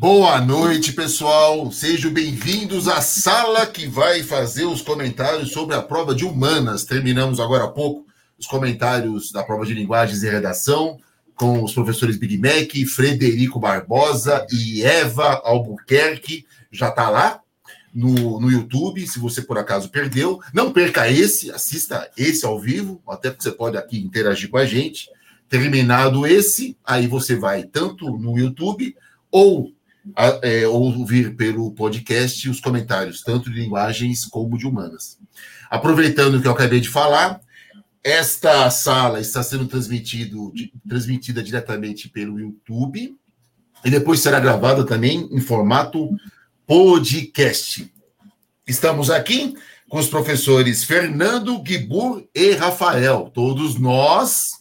Boa noite, pessoal. Sejam bem-vindos à sala que vai fazer os comentários sobre a prova de humanas. Terminamos agora há pouco os comentários da prova de linguagens e redação com os professores Big Mac, Frederico Barbosa e Eva Albuquerque. Já está lá no, no YouTube, se você por acaso perdeu. Não perca esse, assista esse ao vivo, até porque você pode aqui interagir com a gente. Terminado esse, aí você vai tanto no YouTube ou a, é, ouvir pelo podcast os comentários, tanto de linguagens como de humanas. Aproveitando o que eu acabei de falar, esta sala está sendo transmitido, transmitida diretamente pelo YouTube e depois será gravada também em formato podcast. Estamos aqui com os professores Fernando, Guibur e Rafael. Todos nós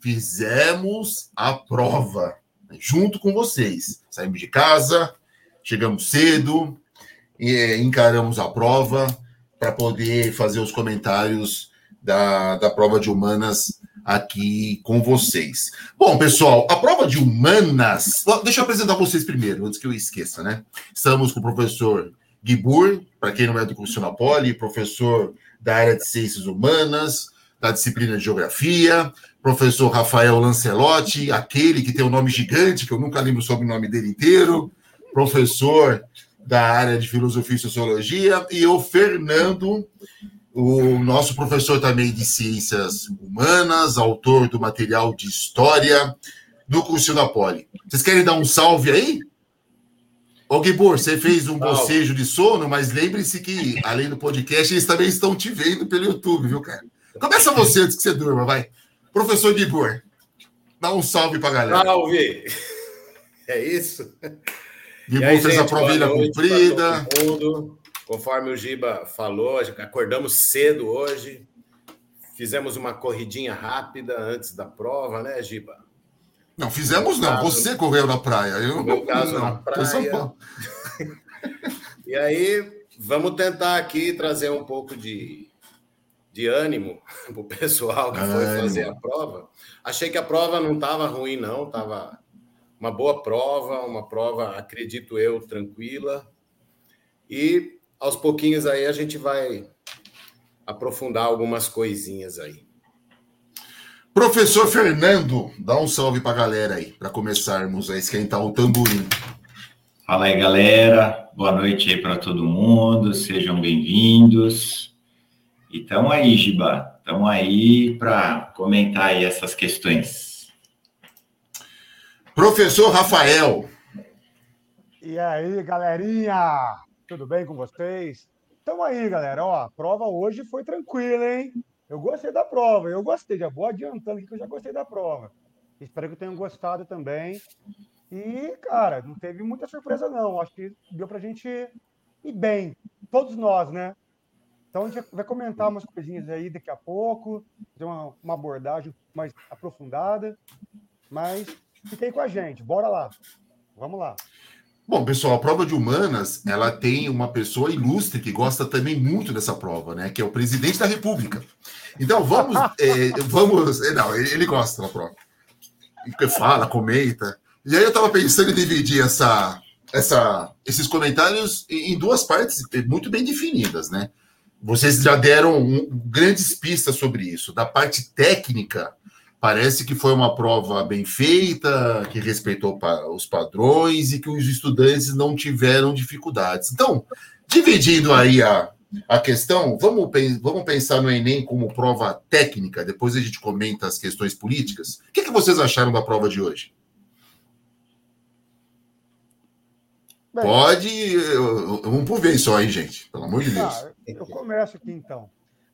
fizemos a prova junto com vocês. Saímos de casa, chegamos cedo, e encaramos a prova para poder fazer os comentários da, da prova de humanas aqui com vocês. Bom, pessoal, a prova de humanas. Deixa eu apresentar vocês primeiro, antes que eu esqueça, né? Estamos com o professor Gibur, para quem não é do curso na Poli, professor da área de ciências humanas, da disciplina de geografia, professor Rafael Lancelotti, aquele que tem um nome gigante, que eu nunca lembro sobre o nome dele inteiro, professor da área de filosofia e sociologia, e o Fernando, o nosso professor também de ciências humanas, autor do material de história do curso da Poli. Vocês querem dar um salve aí? Ô, Gibor, você fez um bocejo de sono, mas lembre-se que, além do podcast, eles também estão te vendo pelo YouTube, viu, cara? Começa você antes que você durma, vai. Professor Gibor, dá um salve para a galera. Salve! É isso? Gibor aí, fez gente, a provilha cumprida. Conforme o Giba falou, acordamos cedo hoje. Fizemos uma corridinha rápida antes da prova, né, Giba? Não, fizemos não. Caso, Você correu na praia. Eu, no meu caso, não. na praia. e aí, vamos tentar aqui trazer um pouco de de ânimo para o pessoal que foi fazer a prova. Achei que a prova não estava ruim, não, estava uma boa prova, uma prova, acredito eu, tranquila. E aos pouquinhos aí a gente vai aprofundar algumas coisinhas aí. Professor Fernando, dá um salve para a galera aí, para começarmos a esquentar o tamborim. Fala aí, galera. Boa noite aí para todo mundo. Sejam bem-vindos. E estamos aí, Giba, estamos aí para comentar aí essas questões. Professor Rafael. E aí, galerinha? Tudo bem com vocês? Estamos aí, galera. Ó, a prova hoje foi tranquila, hein? Eu gostei da prova, eu gostei. Já vou adiantando aqui que eu já gostei da prova. Espero que tenham gostado também. E, cara, não teve muita surpresa, não. Acho que deu para a gente ir bem. Todos nós, né? Então a gente vai comentar umas coisinhas aí daqui a pouco, fazer uma, uma abordagem mais aprofundada. Mas fiquei com a gente, bora lá. Vamos lá. Bom, pessoal, a prova de humanas, ela tem uma pessoa ilustre que gosta também muito dessa prova, né? Que é o presidente da República. Então, vamos, é, vamos, é, não, ele gosta da prova. Fala, comenta. E aí eu estava pensando em dividir essa, essa, esses comentários em duas partes muito bem definidas, né? Vocês já deram um, grandes pistas sobre isso. Da parte técnica, parece que foi uma prova bem feita, que respeitou os padrões e que os estudantes não tiveram dificuldades. Então, dividindo aí a, a questão, vamos, vamos pensar no Enem como prova técnica, depois a gente comenta as questões políticas. O que, que vocês acharam da prova de hoje? Bem, Pode. Vamos por vez só aí, gente. Pelo amor de Deus. Ah, eu começo aqui então.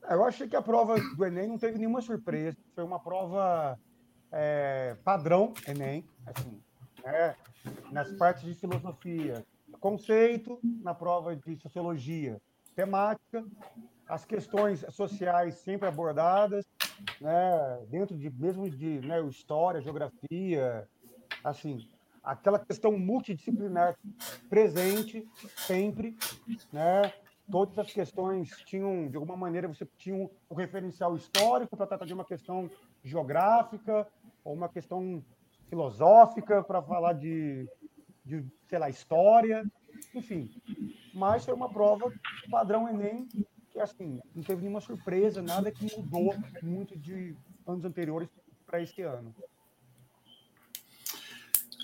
Eu achei que a prova do Enem não teve nenhuma surpresa. Foi uma prova é, padrão Enem, assim, né? nas partes de filosofia, conceito, na prova de sociologia, temática, as questões sociais sempre abordadas, né? dentro de mesmo de né, história, geografia, assim, aquela questão multidisciplinar presente sempre, né? Todas as questões tinham, de alguma maneira, você tinha um, um referencial histórico para tratar de uma questão geográfica ou uma questão filosófica para falar de, de, sei lá, história, enfim. Mas foi uma prova padrão Enem, que assim, não teve nenhuma surpresa, nada que mudou muito de anos anteriores para este ano.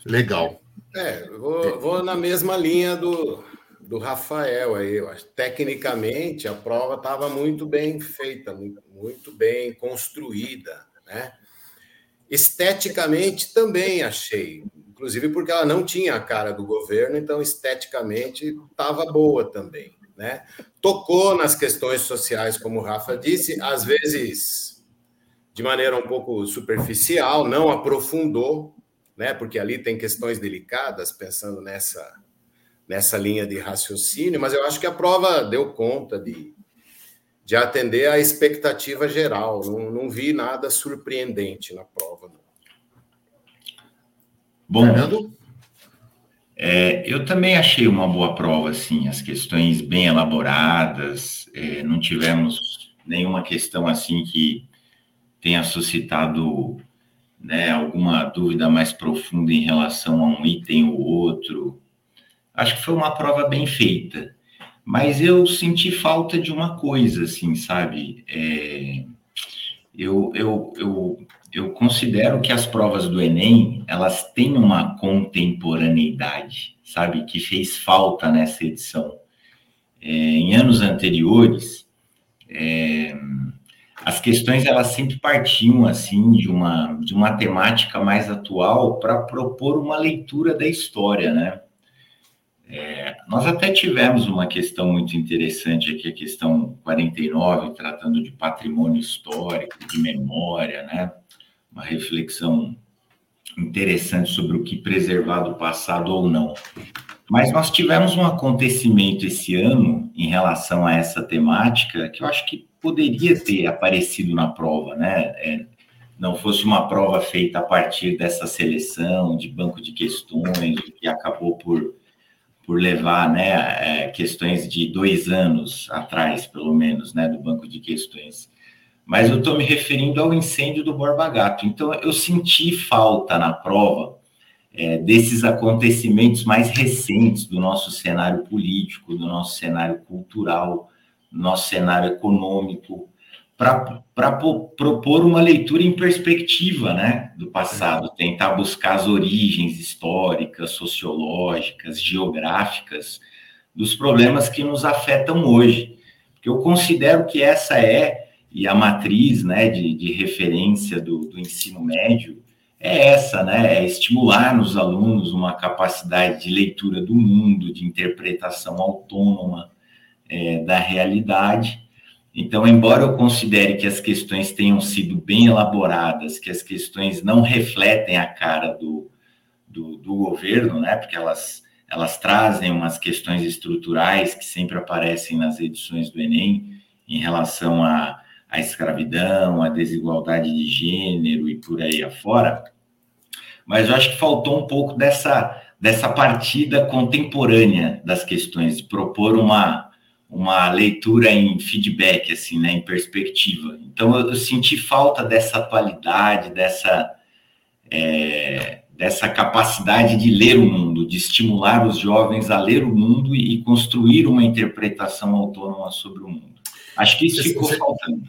Legal. É, vou, vou na mesma linha do, do Rafael aí. Eu acho. Tecnicamente, a prova estava muito bem feita, muito, muito bem construída, né? Esteticamente também achei, inclusive porque ela não tinha a cara do governo, então esteticamente estava boa também, né? Tocou nas questões sociais, como o Rafa disse, às vezes de maneira um pouco superficial, não aprofundou, né? Porque ali tem questões delicadas, pensando nessa nessa linha de raciocínio, mas eu acho que a prova deu conta de, de atender à expectativa geral. Não, não vi nada surpreendente na prova. Bom, Fernando? É, eu também achei uma boa prova, assim, as questões bem elaboradas, é, não tivemos nenhuma questão assim que tenha suscitado né, alguma dúvida mais profunda em relação a um item ou outro. Acho que foi uma prova bem feita, mas eu senti falta de uma coisa, assim, sabe? É, eu, eu, eu, eu considero que as provas do Enem, elas têm uma contemporaneidade, sabe? Que fez falta nessa edição. É, em anos anteriores, é, as questões elas sempre partiam assim de uma de uma temática mais atual para propor uma leitura da história, né? É, nós até tivemos uma questão muito interessante aqui, a questão 49, tratando de patrimônio histórico, de memória, né? Uma reflexão interessante sobre o que preservar do passado ou não. Mas nós tivemos um acontecimento esse ano em relação a essa temática que eu acho que poderia ter aparecido na prova, né? É, não fosse uma prova feita a partir dessa seleção de banco de questões, que acabou por, por levar né, é, questões de dois anos atrás, pelo menos, né, do banco de questões. Mas eu estou me referindo ao incêndio do Borba Gato. Então, eu senti falta na prova é, desses acontecimentos mais recentes do nosso cenário político, do nosso cenário cultural, nosso cenário econômico, para propor uma leitura em perspectiva né, do passado, tentar buscar as origens históricas, sociológicas, geográficas dos problemas que nos afetam hoje. Porque eu considero que essa é, e a matriz né, de, de referência do, do ensino médio, é essa, né? É estimular nos alunos uma capacidade de leitura do mundo, de interpretação autônoma, é, da realidade. Então, embora eu considere que as questões tenham sido bem elaboradas, que as questões não refletem a cara do, do, do governo, né, porque elas, elas trazem umas questões estruturais que sempre aparecem nas edições do Enem, em relação à, escravidão, à desigualdade de gênero e por aí afora, mas eu acho que faltou um pouco dessa, dessa partida contemporânea das questões, de propor uma, uma leitura em feedback, assim, né, em perspectiva. Então, eu, eu senti falta dessa atualidade, dessa, é, dessa capacidade de ler o mundo, de estimular os jovens a ler o mundo e, e construir uma interpretação autônoma sobre o mundo. Acho que isso ficou faltando.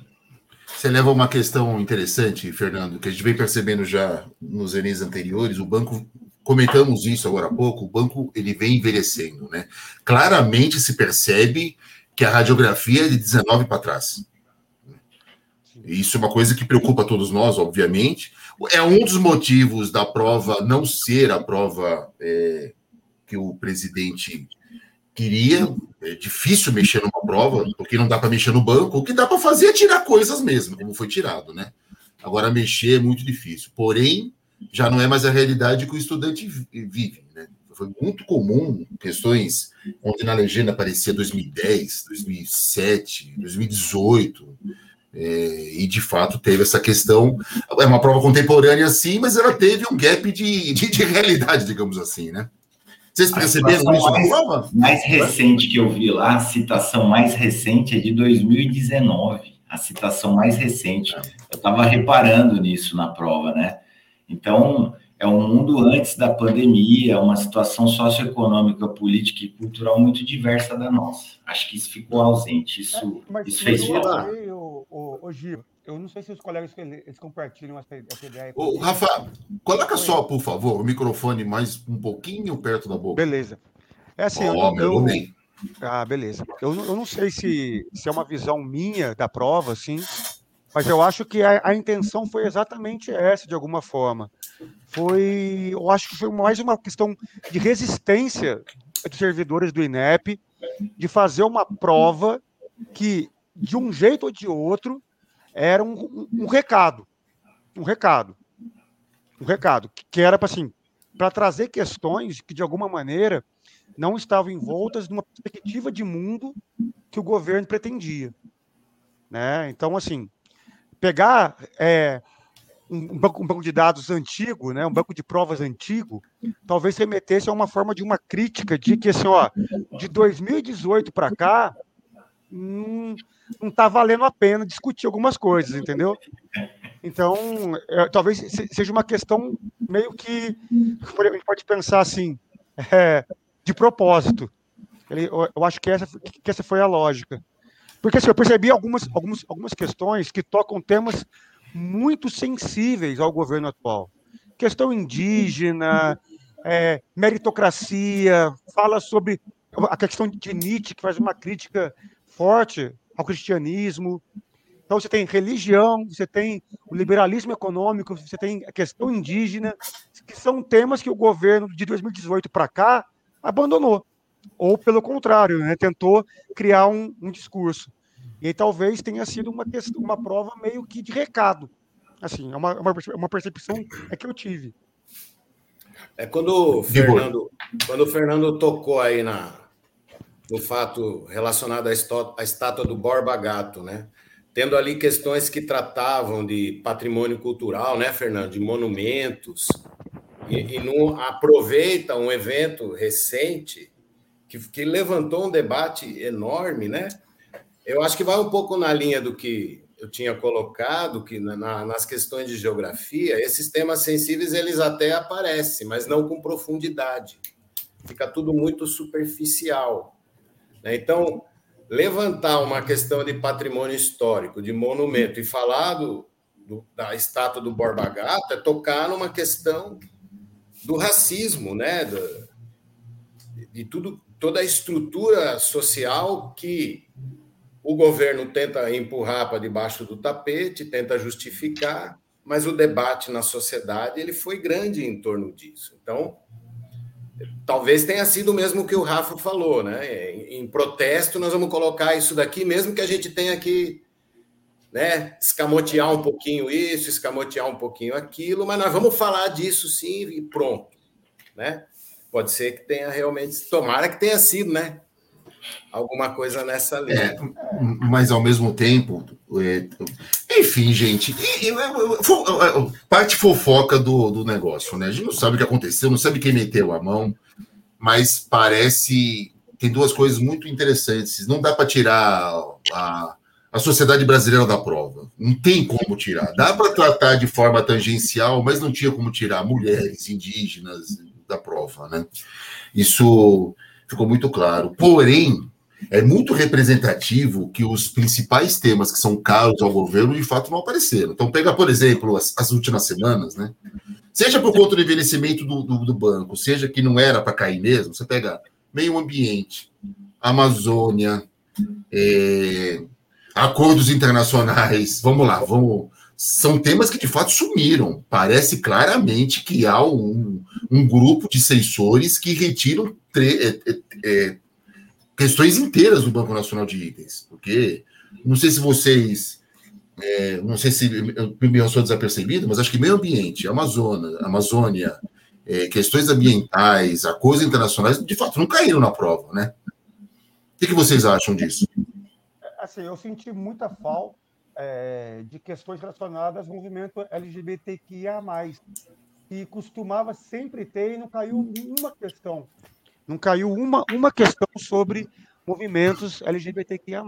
Você leva uma questão interessante, Fernando, que a gente vem percebendo já nos Enes anteriores, o banco comentamos isso agora há pouco, o banco ele vem envelhecendo, né? Claramente se percebe que a radiografia é de 19 para trás. Isso é uma coisa que preocupa todos nós, obviamente. É um dos motivos da prova não ser a prova é, que o presidente queria. É difícil mexer numa prova, porque não dá para mexer no banco. O que dá para fazer é tirar coisas mesmo, como foi tirado, né? Agora, mexer é muito difícil. Porém, já não é mais a realidade que o estudante vive, né? Foi muito comum questões onde na legenda aparecia 2010, 2007, 2018. É, e de fato teve essa questão. É uma prova contemporânea, sim, mas ela teve um gap de, de, de realidade, digamos assim, né? Vocês perceberam isso mais, prova? mais recente que eu vi lá, a citação mais recente é de 2019. A citação mais recente. Eu estava reparando nisso na prova, né? Então, é um mundo antes da pandemia, uma situação socioeconômica, política e cultural muito diversa da nossa. Acho que isso ficou ausente. Isso, é, mas, isso fez falta. O, o, o Gil, eu não sei se os colegas eles compartilham essa, essa ideia. Ô, Rafa, coloca só, por favor, o microfone mais um pouquinho perto da boca. Beleza. É assim, oh, eu, eu, ah, beleza. Eu, eu não sei se, se é uma visão minha da prova, assim, mas eu acho que a, a, intenção foi exatamente essa, de alguma forma. Foi, eu acho que foi mais uma questão de resistência dos servidores do INEP de fazer uma prova que, de um jeito ou de outro, era um, um, recado. Um recado. Um recado. Que era para assim, trazer questões que, de alguma maneira, não estavam envoltas numa perspectiva de mundo que o governo pretendia. Né? Então, assim, pegar é, um, banco, um, banco, de dados antigo, né, um banco de provas antigo, talvez remetesse a uma forma de uma crítica de que, assim, ó, de 2018 para cá, não está valendo a pena discutir algumas coisas, entendeu? Então, é, talvez seja uma questão meio que a gente pode pensar assim, é, de propósito. Ele, eu acho que essa, que essa foi a lógica. Porque assim, eu percebi algumas, algumas, algumas questões que tocam temas muito sensíveis ao governo atual. Questão indígena, é, meritocracia, fala sobre a questão de Nietzsche, que faz uma crítica forte ao cristianismo. Então, você tem religião, você tem o liberalismo econômico, você tem a questão indígena, que são temas que o governo de 2018 para cá abandonou. Ou, pelo contrário, né, tentou criar um, um discurso. E aí, talvez tenha sido uma, uma prova meio que de recado. Assim, é uma, uma percepção é que eu tive. É quando o Fernando, quando o Fernando tocou aí na, no fato relacionado à, à estátua do Borba Gato, né? Tendo ali questões que tratavam de patrimônio cultural, né, Fernando? De monumentos, e, e não aproveita um evento recente que, que levantou um debate enorme, né? Eu acho que vai um pouco na linha do que eu tinha colocado, que na, nas questões de geografia, esses temas sensíveis eles até aparecem, mas não com profundidade. Fica tudo muito superficial. Né? Então, levantar uma questão de patrimônio histórico, de monumento, e falar do, do, da estátua do Borba Gato é tocar numa questão do racismo, né? Do, de tudo, toda a estrutura social que o governo tenta empurrar para debaixo do tapete, tenta justificar, mas o debate na sociedade ele foi grande em torno disso. Então, talvez tenha sido mesmo que o Rafa falou, né? Em, em protesto, nós vamos colocar isso daqui, mesmo que a gente tenha que né, escamotear um pouquinho isso, escamotear um pouquinho aquilo, mas nós vamos falar disso sim e pronto, né? Pode ser que tenha realmente, tomara que tenha sido, né? Alguma coisa nessa linha. É, mas ao mesmo tempo, é, enfim, gente, parte fofoca do, do negócio, né? A gente não sabe o que aconteceu, não sabe quem meteu a mão, mas parece tem duas coisas muito interessantes. Não dá para tirar a a sociedade brasileira da prova. Não tem como tirar. Dá para tratar de forma tangencial, mas não tinha como tirar mulheres, indígenas da prova, né? Isso ficou muito claro. Porém, é muito representativo que os principais temas que são caros ao governo de fato não apareceram. Então, pega, por exemplo, as, as últimas semanas, né? Seja por conta do envelhecimento do, do, do banco, seja que não era para cair mesmo, você pega meio ambiente, Amazônia, é, acordos internacionais, vamos lá, vamos. São temas que de fato sumiram. Parece claramente que há um, um grupo de censores que retiram é, é, é, questões inteiras do Banco Nacional de Itens. Porque não sei se vocês. É, não sei se eu sou desapercebido, mas acho que meio ambiente, Amazônia, Amazônia é, questões ambientais, acordos internacionais, de fato, não caíram na prova, né? O que, que vocês acham disso? assim, eu senti muita falta é, de questões relacionadas ao movimento LGBTQIA+, e costumava sempre ter e não caiu uma questão. Não caiu uma, uma questão sobre movimentos LGBTQIA+.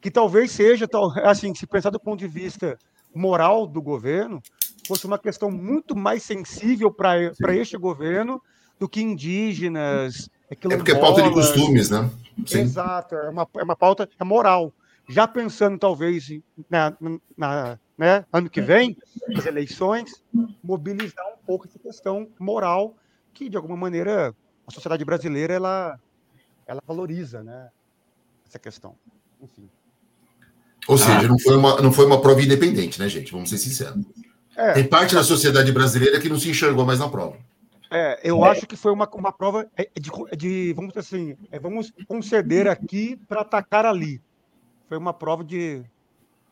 Que talvez seja, assim, se pensar do ponto de vista moral do governo, fosse uma questão muito mais sensível para este governo do que indígenas. É porque é pauta de costumes, né? Sim. Exato, é uma, é uma pauta é moral. Já pensando, talvez, na, na né, ano que vem, as eleições, mobilizar um pouco essa questão moral que, de alguma maneira, a sociedade brasileira ela, ela valoriza né, essa questão. Enfim. Ou seja, ah. não, foi uma, não foi uma prova independente, né, gente? Vamos ser sinceros. É, Tem parte da sociedade brasileira que não se enxergou mais na prova. É, eu é. acho que foi uma, uma prova de, de vamos dizer assim, é, vamos conceder aqui para atacar ali. Foi uma prova de,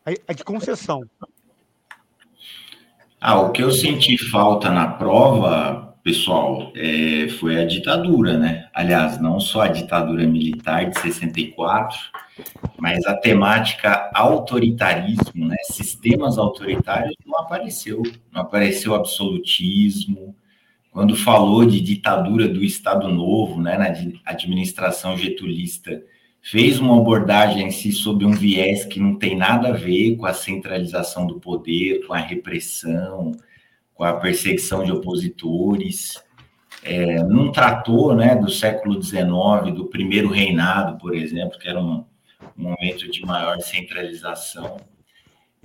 é, é de concessão. Ah, o que eu senti falta na prova pessoal, é, foi a ditadura, né? Aliás, não só a ditadura militar de 64, mas a temática autoritarismo, né? Sistemas autoritários não apareceu, não apareceu absolutismo. Quando falou de ditadura do Estado Novo, né, na administração getulista, fez uma abordagem em si sobre um viés que não tem nada a ver com a centralização do poder, com a repressão, com a perseguição de opositores, é, não tratou né, do século XIX, do primeiro reinado, por exemplo, que era um, um momento de maior centralização.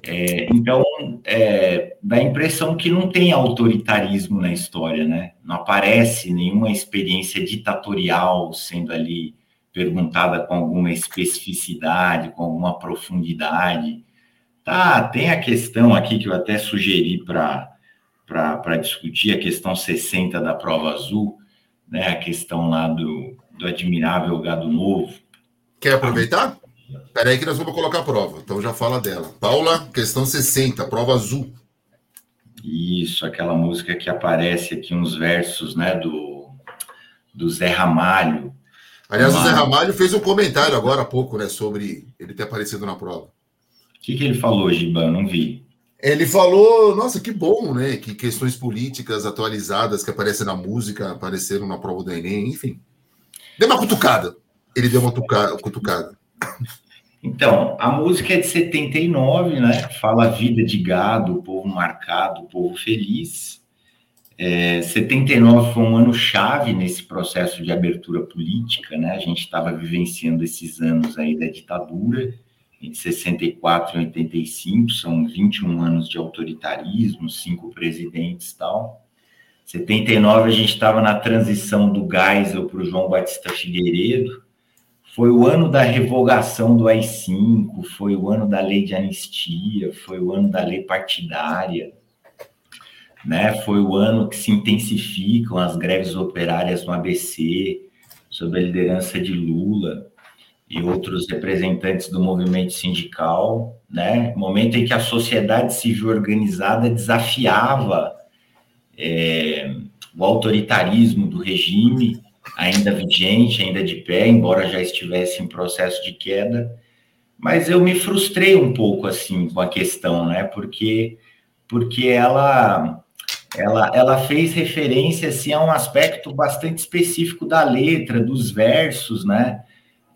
É, então, é, dá a impressão que não tem autoritarismo na história, né? Não aparece nenhuma experiência ditatorial sendo ali perguntada com alguma especificidade, com alguma profundidade. Tá, tem a questão aqui que eu até sugeri para para discutir a questão 60 da prova azul, né, a questão lá do, do admirável gado novo. Quer aproveitar? Espera aí que nós vamos colocar a prova, então já fala dela. Paula, questão 60, prova azul. Isso, aquela música que aparece aqui uns versos, né, do, do Zé Ramalho. Aliás, o Zé Ramalho fez um comentário agora há pouco, né, sobre ele ter aparecido na prova. O que, que ele falou, Giban? Não vi. Ele falou, nossa, que bom, né? Que questões políticas atualizadas que aparecem na música apareceram na prova do Enem, enfim. Deu uma cutucada. Ele deu uma cutucada. Então, a música é de 79, né? Fala vida de gado, povo marcado, povo feliz. É, 79 foi um ano chave nesse processo de abertura política, né? A gente estava vivenciando esses anos aí da ditadura em 64 e 85, são 21 anos de autoritarismo, cinco presidentes e tal. 79 a gente estava na transição do Geisel para o João Batista Figueiredo. Foi o ano da revogação do AI-5, foi o ano da lei de anistia, foi o ano da lei partidária, né? Foi o ano que se intensificam as greves operárias no ABC, sob a liderança de Lula e outros representantes do movimento sindical, né? Momento em que a sociedade civil organizada desafiava é, o autoritarismo do regime, ainda vigente, ainda de pé, embora já estivesse em processo de queda. Mas eu me frustrei um pouco assim com a questão, né? Porque porque ela ela, ela fez referência assim, a um aspecto bastante específico da letra, dos versos, né?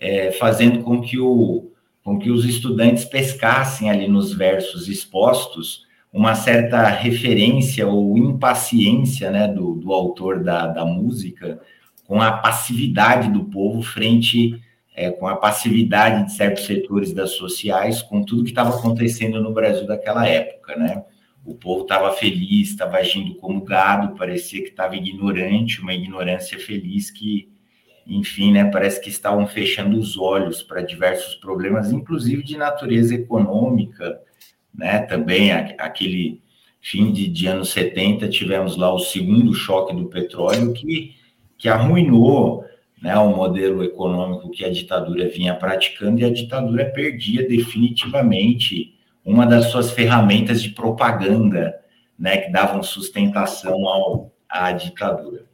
é, fazendo com que, o, com que os estudantes pescassem ali nos versos expostos uma certa referência ou impaciência né, do, do autor da, da música com a passividade do povo frente é, com a passividade de certos setores das sociais, com tudo que estava acontecendo no Brasil daquela época, né? O povo estava feliz, estava agindo como gado, parecia que estava ignorante, uma ignorância feliz que enfim, né, parece que estavam fechando os olhos para diversos problemas, inclusive de natureza econômica, né, também aquele fim de, de anos 70, tivemos lá o segundo choque do petróleo que, que arruinou né, o modelo econômico que a ditadura vinha praticando e a ditadura perdia definitivamente uma das suas ferramentas de propaganda, né, que davam sustentação ao, à ditadura.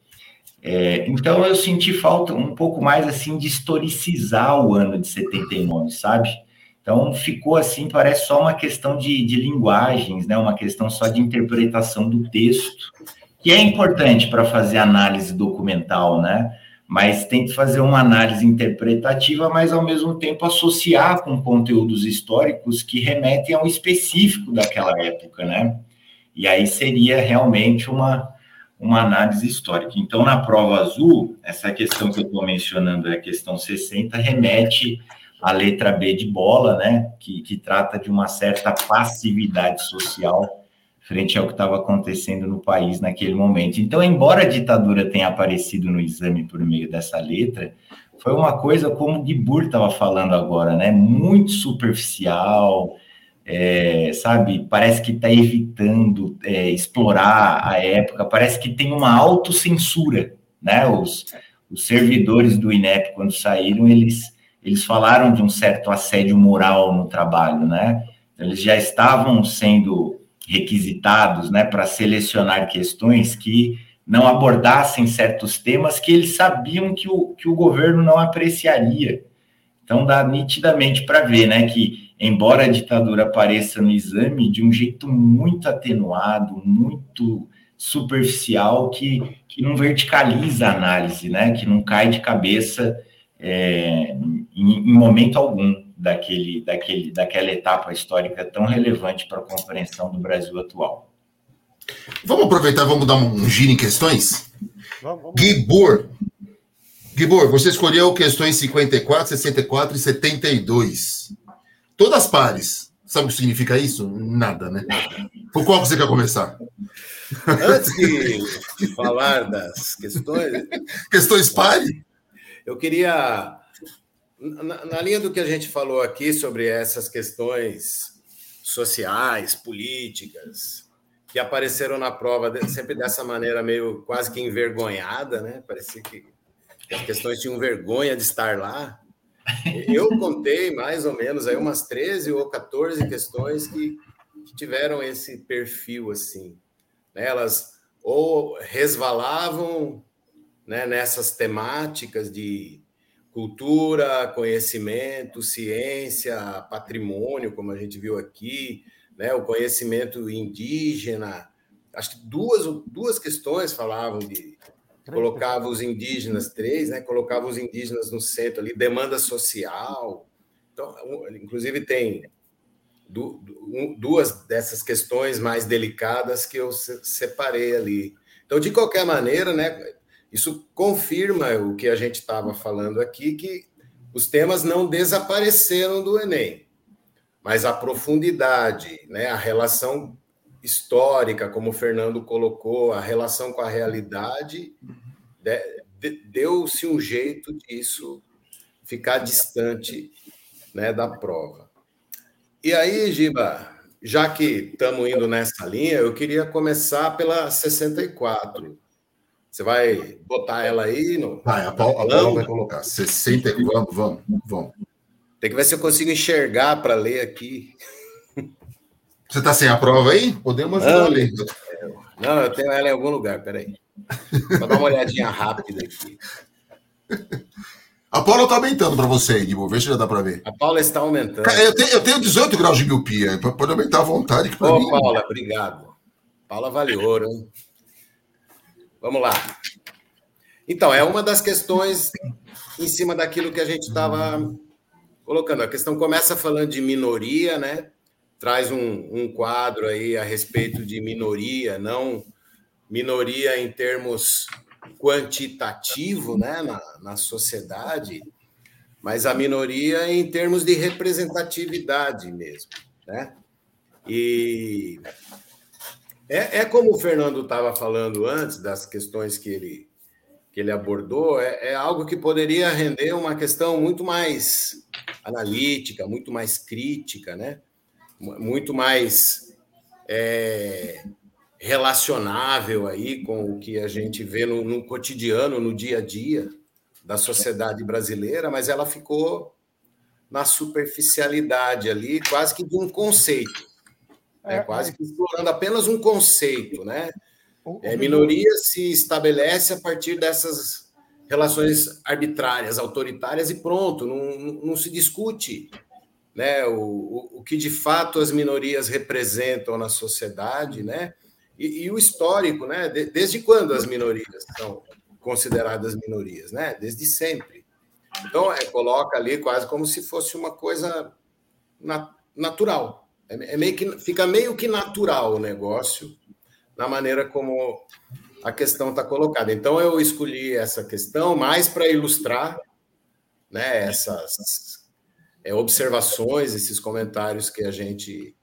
É, então eu senti falta um pouco mais assim de historicizar o ano de 79, sabe? Então ficou assim, parece só uma questão de, de linguagens, né? Uma questão só de interpretação do texto, que é importante para fazer análise documental, né? Mas tem que fazer uma análise interpretativa, mas ao mesmo tempo associar com conteúdos históricos que remetem ao específico daquela época, né? e aí seria realmente uma, uma análise histórica. Então, na prova azul, essa questão que eu estou mencionando, é a questão 60, remete à letra B de bola, né, que, que trata de uma certa passividade social frente ao que estava acontecendo no país naquele momento. Então, embora a ditadura tenha aparecido no exame por meio dessa letra, foi uma coisa como o Gibur estava falando agora, né? Muito superficial, é, sabe? Parece que está evitando é, explorar a época, parece que tem uma autocensura, né? Os, os servidores do INEP, quando saíram, eles, eles falaram de um certo assédio moral no trabalho, né? Eles já estavam sendo requisitados, né, para selecionar questões que não abordassem certos temas que eles sabiam que o, que o governo não apreciaria. Então, dá nitidamente para ver, né, que embora a ditadura apareça no exame de um jeito muito atenuado, muito superficial, que, que não verticaliza a análise, né, que não cai de cabeça é, em, em momento algum daquele, daquele, daquela etapa histórica tão relevante para a compreensão do Brasil atual. Vamos aproveitar, vamos dar um giro em questões? Vamos, vamos. Gibor. Gibor, você escolheu questões 54, 64 e 72. Todas pares. Sabe o que significa isso? Nada, né? Por qual você quer começar? Antes de falar das questões. Questões pares? Eu queria na, na, linha do que a gente falou aqui sobre essas questões sociais, políticas, que apareceram na prova sempre dessa maneira meio quase que envergonhada, né? Parecia que as questões tinham vergonha de estar lá. Eu contei mais ou menos aí umas 13 ou 14 questões que, que tiveram esse perfil assim. Né? Elas ou resvalavam né, nessas temáticas de cultura, conhecimento, ciência, patrimônio, como a gente viu aqui, né, o conhecimento indígena. Acho que duas, duas questões falavam de colocava os indígenas três, né? Colocava os indígenas no centro ali, demanda social. Então, inclusive tem duas dessas questões mais delicadas que eu separei ali. Então, de qualquer maneira, né? Isso confirma o que a gente estava falando aqui, que os temas não desapareceram do Enem, mas a profundidade, né, a relação histórica, como o Fernando colocou, a relação com a realidade, deu-se um jeito disso ficar distante né, da prova. E aí, Giba, já que estamos indo nessa linha, eu queria começar pela 64. Você vai botar ela aí no. Vai, a Paula, a Paula vai colocar. 60. Vamos, vamos, vamos. Tem que ver se eu consigo enxergar para ler aqui. Você está sem a prova aí? Podemos não, ler. Não, eu tenho ela em algum lugar, peraí. Vou dar uma olhadinha rápida aqui. A Paula está aumentando para você, Guilherme. Vê se já dá para ver. A Paula está aumentando. Eu tenho, eu tenho 18 graus de miopia. Pode aumentar à vontade. Ô, mim... Paula, obrigado. Paula vale ouro, hein? Vamos lá. Então, é uma das questões em cima daquilo que a gente estava colocando. A questão começa falando de minoria, né? Traz um, um quadro aí a respeito de minoria, não minoria em termos quantitativo, né, na, na sociedade, mas a minoria em termos de representatividade mesmo, né? E é, é como o Fernando estava falando antes, das questões que ele, que ele abordou, é, é algo que poderia render uma questão muito mais analítica, muito mais crítica, né? muito mais é, relacionável aí com o que a gente vê no, no, cotidiano, no dia a dia da sociedade brasileira, mas ela ficou na superficialidade ali, quase que de um conceito. É, quase que explorando apenas um conceito, né? É, minoria se estabelece a partir dessas relações arbitrárias, autoritárias e pronto, não, não se discute né, o, o, o, que de fato as minorias representam na sociedade, né? E, e o histórico, né? De, desde quando as minorias são consideradas minorias, né? Desde sempre. Então, é, coloca ali quase como se fosse uma coisa na, natural, é, é, meio que fica meio que natural o negócio, na maneira como a questão está colocada. Então, eu escolhi essa questão mais para ilustrar né, essas é, observações, esses comentários que a gente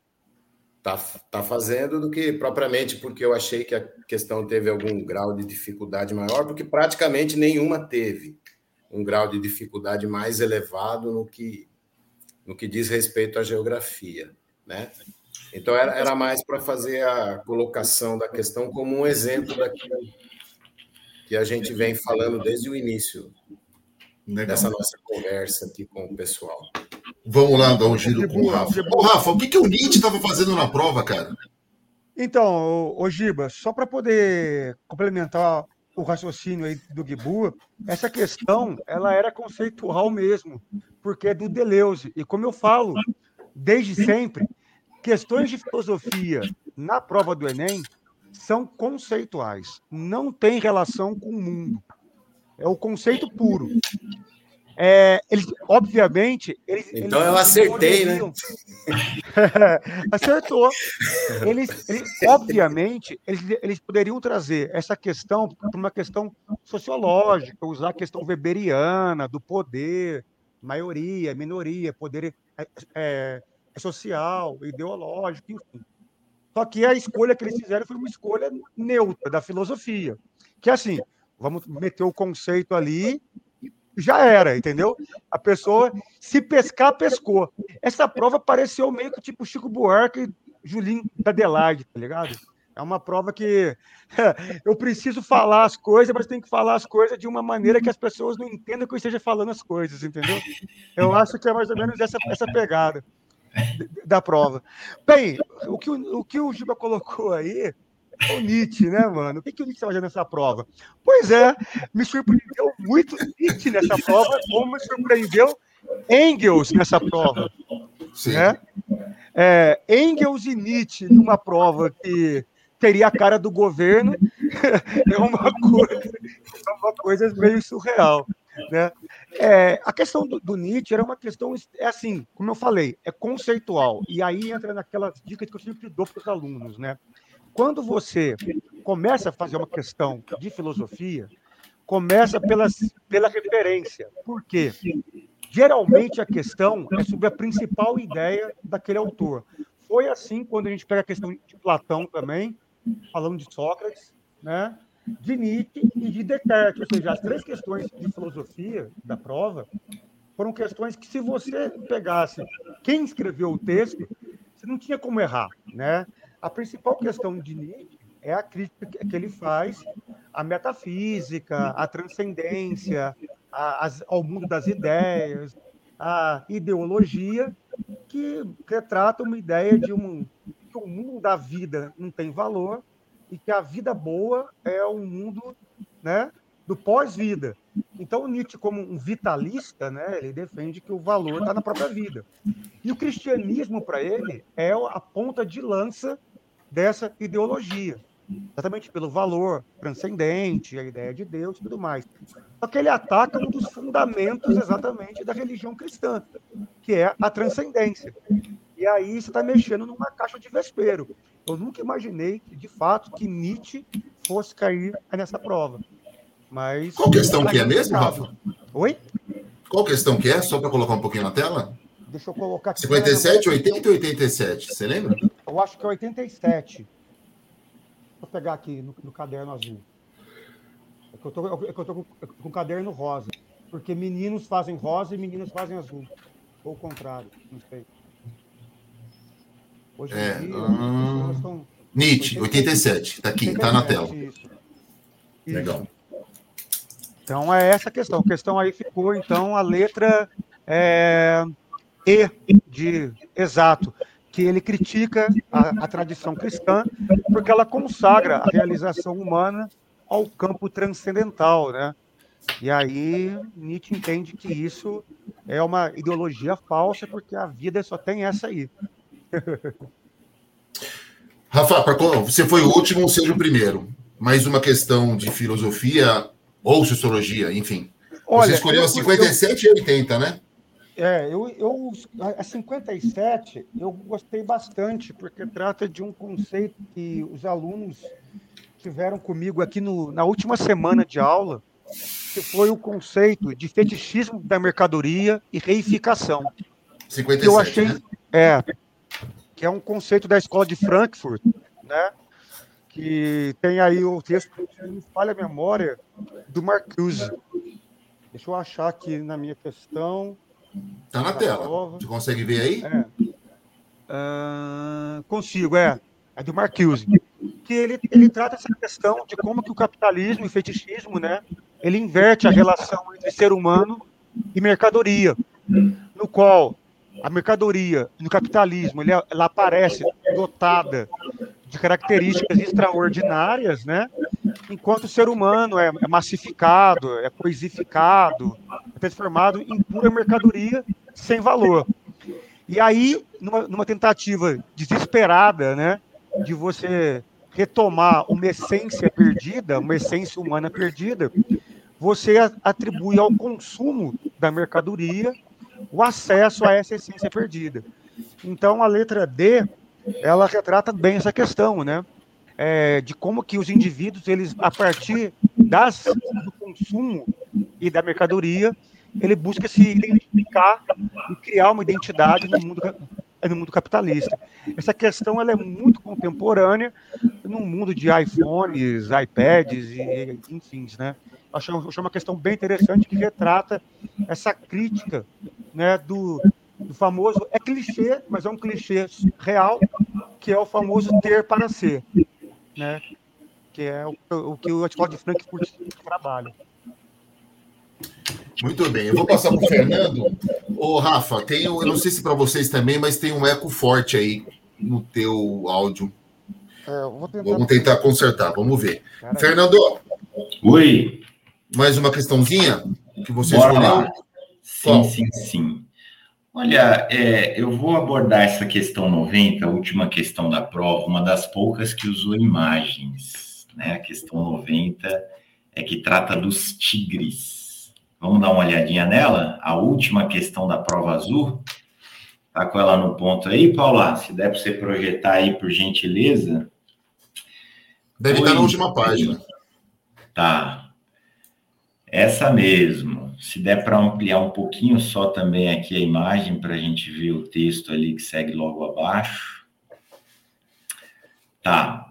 está tá fazendo, do que propriamente porque eu achei que a questão teve algum grau de dificuldade maior, porque praticamente nenhuma teve um grau de dificuldade mais elevado no que, no que diz respeito à geografia. Né? Então, era, era mais para fazer a colocação da questão como um exemplo daquilo que a gente vem falando desde o início Legal. dessa nossa conversa aqui com o pessoal. Vamos lá dar um giro com o Rafa. Ô, Rafa, o que, que o Nietzsche estava fazendo na prova, cara? Então, o Giba, só para poder complementar o raciocínio aí do Gibu, essa questão ela era conceitual mesmo, porque é do Deleuze. E como eu falo, desde sempre, questões de filosofia na prova do Enem são conceituais, não tem relação com o mundo. É o conceito puro. É, eles, obviamente. Eles, então eles eu acertei, né? Acertou. Eles, eles, obviamente, eles, eles poderiam trazer essa questão para uma questão sociológica, usar a questão weberiana do poder, maioria, minoria, poder é, é social, ideológico, enfim. Só que a escolha que eles fizeram foi uma escolha neutra da filosofia, que é assim, vamos meter o conceito ali, já era, entendeu? A pessoa, se pescar, pescou. Essa prova pareceu meio que tipo Chico Buarque e Julinho da Adelaide, tá ligado? É uma prova que eu preciso falar as coisas, mas tenho que falar as coisas de uma maneira que as pessoas não entendam que eu esteja falando as coisas, entendeu? Eu acho que é mais ou menos essa, essa pegada da prova. Bem, o que o, o, que o Giba colocou aí é o Nietzsche, né, mano? O que, que o Nietzsche está fazendo nessa prova? Pois é, me surpreendeu muito Nietzsche nessa prova, como me surpreendeu Engels nessa prova. Sim. Né? É, Engels e Nietzsche numa prova que teria a cara do governo é uma coisa, é uma coisa meio surreal. Né? É, a questão do, do, Nietzsche era uma questão, é assim, como eu falei, é conceitual. E aí entra naquelas dicas que eu sempre dou para os alunos. Né? Quando você começa a fazer uma questão de filosofia, começa pelas, pela referência. Por quê? Geralmente a questão é sobre a principal ideia daquele autor. Foi assim quando a gente pega a questão de Platão também, falando de Sócrates, né? De Nietzsche e de Descartes, ou seja, as três questões de filosofia da prova foram questões que, se você pegasse quem escreveu o texto, você não tinha como errar, né? A principal questão de Nietzsche é a crítica que ele faz à metafísica, à transcendência, ao mundo das ideias, à ideologia, que retrata uma ideia de um, que o mundo da vida não tem valor e que a vida boa é um mundo né, do pós-vida. Então, Nietzsche, como um vitalista, né, ele defende que o valor está na própria vida. E o cristianismo, para ele, é a ponta de lança dessa ideologia, exatamente pelo valor transcendente, a ideia de Deus e tudo mais. Só que ele ataca um dos fundamentos exatamente da religião cristã, que é a transcendência. E aí você está mexendo numa caixa de vespeiro. Eu nunca imaginei, de fato, que Nietzsche fosse cair nessa prova. Mas. Qual questão que é mesmo, Rafa? Oi? Qual questão que é? Só para colocar um pouquinho na tela? Deixa eu colocar aqui. 57, 80 ou 87? Você lembra? Eu acho que é 87. Vou pegar aqui no, no caderno azul. É que eu tô, é que eu tô com, com o caderno rosa. Porque meninos fazem rosa e meninas fazem azul. Ou o contrário, não sei. Hoje é, dia, hum... estão... Nietzsche, 87, está aqui, está na tela. Isso. Legal. Então é essa a questão. A questão aí ficou, então, a letra é, E de exato, que ele critica a, a tradição cristã, porque ela consagra a realização humana ao campo transcendental, né? E aí Nietzsche entende que isso é uma ideologia falsa, porque a vida só tem essa aí. Rafa, você foi o último, seja o primeiro. Mais uma questão de filosofia ou sociologia, enfim. Olha, você escolheu eu, a 57 eu, e 80, né? É, eu, eu, a 57 eu gostei bastante, porque trata de um conceito que os alunos tiveram comigo aqui no, na última semana de aula, que foi o conceito de fetichismo da mercadoria e reificação. 57, que eu achei, né? é, que é um conceito da escola de Frankfurt, né? Que tem aí o texto, me falha a memória, do Marcuse. Deixa eu achar aqui na minha questão. Está na tela. Você consegue ver aí? É. Uh, consigo, é. É do Marcuse. Que ele, ele trata essa questão de como que o capitalismo e o fetichismo, né? Ele inverte a relação entre ser humano e mercadoria, no qual a mercadoria no capitalismo ela aparece dotada de características extraordinárias, né? Enquanto o ser humano é, é massificado, é coisificado, é transformado em pura mercadoria sem valor. E aí, numa, numa tentativa desesperada, né, de você retomar uma essência perdida, uma essência humana perdida, você atribui ao consumo da mercadoria o acesso a essa essência perdida. Então, a letra D, ela retrata bem essa questão, né? É, de como que os indivíduos, eles, a partir das, do consumo e da mercadoria, ele busca se identificar e criar uma identidade no mundo, no mundo capitalista. Essa questão ela é muito contemporânea no mundo de iPhones, iPads e enfim, né? Acho, acho uma questão bem interessante que retrata essa crítica né, do, do famoso. É clichê, mas é um clichê real, que é o famoso ter para ser. Né? Que é o, o que o escola de Frankfurt trabalha. Muito bem, eu vou passar para o Fernando. Ô, Rafa, tem, eu não sei se para vocês também, mas tem um eco forte aí no teu áudio. É, vou tentar... Vamos tentar consertar, vamos ver. Caramba. Fernando. Oi. Mais uma questãozinha que você Bora escolheu? Lá. Sim, sim, sim. Olha, é, eu vou abordar essa questão 90, a última questão da prova, uma das poucas que usou imagens. Né? A questão 90 é que trata dos tigres. Vamos dar uma olhadinha nela? A última questão da prova azul. Tá com ela no ponto aí, Paula? Se der para você projetar aí, por gentileza. Deve Oi. estar na última página. Tá. Essa mesmo. Se der para ampliar um pouquinho só também aqui a imagem para a gente ver o texto ali que segue logo abaixo. Tá.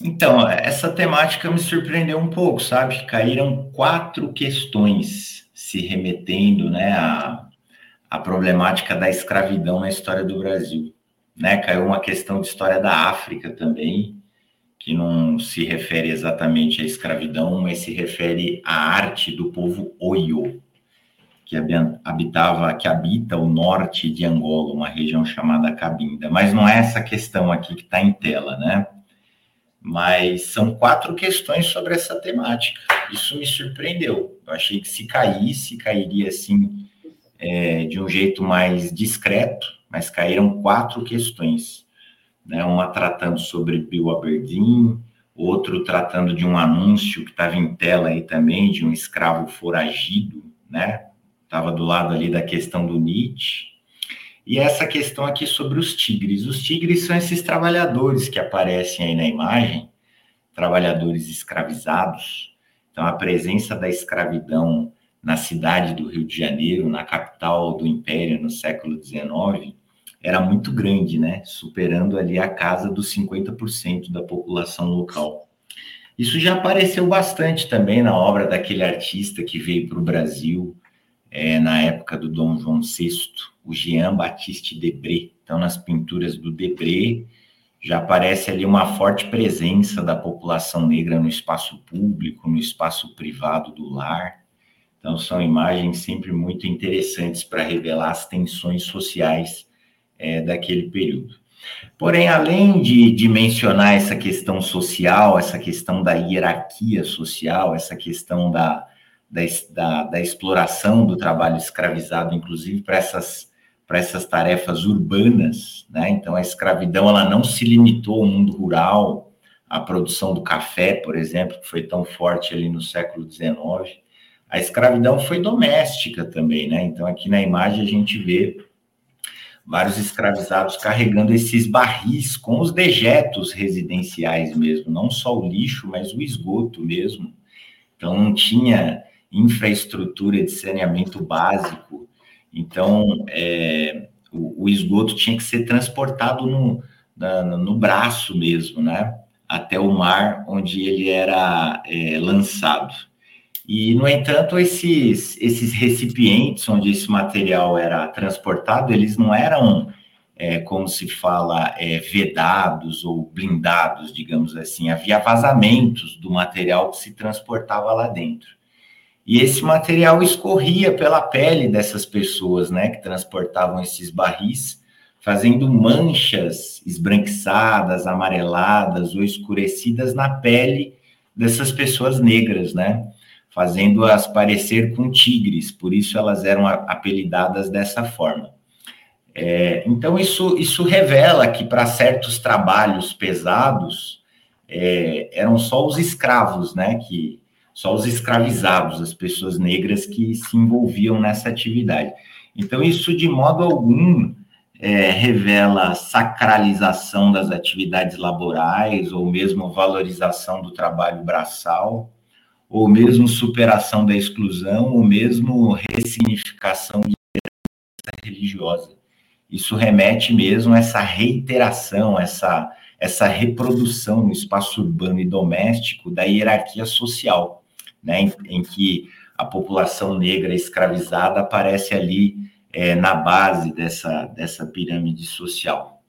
Então, essa temática me surpreendeu um pouco, sabe? Caíram quatro questões se remetendo, né, à, à problemática da escravidão na história do Brasil. Né? Caiu uma questão de história da África também, que não se refere exatamente à escravidão, mas se refere à arte do povo Oyo, que habitava, que habita o norte de Angola, uma região chamada Cabinda. Mas não é essa questão aqui que está em tela, né? Mas são quatro questões sobre essa temática. Isso me surpreendeu. Eu achei que se caísse, cairia assim é, de um jeito mais discreto, mas caíram quatro questões né? uma tratando sobre Bill Aberdeen, outro tratando de um anúncio que estava em tela aí também, de um escravo foragido, né? Estava do lado ali da questão do Nietzsche. E essa questão aqui sobre os tigres. Os tigres são esses trabalhadores que aparecem aí na imagem, trabalhadores escravizados. Então, a presença da escravidão na cidade do Rio de Janeiro, na capital do Império no século XIX, era muito grande, né? Superando ali a casa dos 50% da população local. Isso já apareceu bastante também na obra daquele artista que veio para o Brasil é, na época do Dom João VI, o Jean Baptiste Debré. Então, nas pinturas do Debré, já aparece ali uma forte presença da população negra no espaço público, no espaço privado do lar. Então, são imagens sempre muito interessantes para revelar as tensões sociais é, daquele período. Porém, além de, de mencionar essa questão social, essa questão da hierarquia social, essa questão da, da, da, da exploração do trabalho escravizado, inclusive para essas, para essas tarefas urbanas, né? Então, a escravidão ela não se limitou ao mundo rural, à produção do café, por exemplo, que foi tão forte ali no século XIX. A escravidão foi doméstica também, né? Então, aqui na imagem a gente vê vários escravizados carregando esses barris com os dejetos residenciais mesmo, não só o lixo, mas o esgoto mesmo. Então não tinha infraestrutura de saneamento básico. Então é, o, o, esgoto tinha que ser transportado no, na, no braço mesmo, né? Até o mar onde ele era é, lançado. E, no entanto, esses, esses recipientes onde esse material era transportado, eles não eram, é, como se fala, é, vedados ou blindados, digamos assim. Havia vazamentos do material que se transportava lá dentro. E esse material escorria pela pele dessas pessoas, né, que transportavam esses barris, fazendo manchas esbranquiçadas, amareladas ou escurecidas na pele dessas pessoas negras, né? Fazendo-as parecer com tigres, por isso elas eram apelidadas dessa forma. É, então, isso, isso revela que para certos trabalhos pesados, é, eram só os escravos, né, que, só os escravizados, as pessoas negras que se envolviam nessa atividade. Então, isso de modo algum é, revela sacralização das atividades laborais ou mesmo valorização do trabalho braçal ou mesmo superação da exclusão, ou mesmo ressignificação de religiosa. Isso remete mesmo a essa reiteração, essa, essa reprodução no espaço urbano e doméstico da hierarquia social, né, em, em que a população negra escravizada aparece ali é, na base dessa, dessa pirâmide social.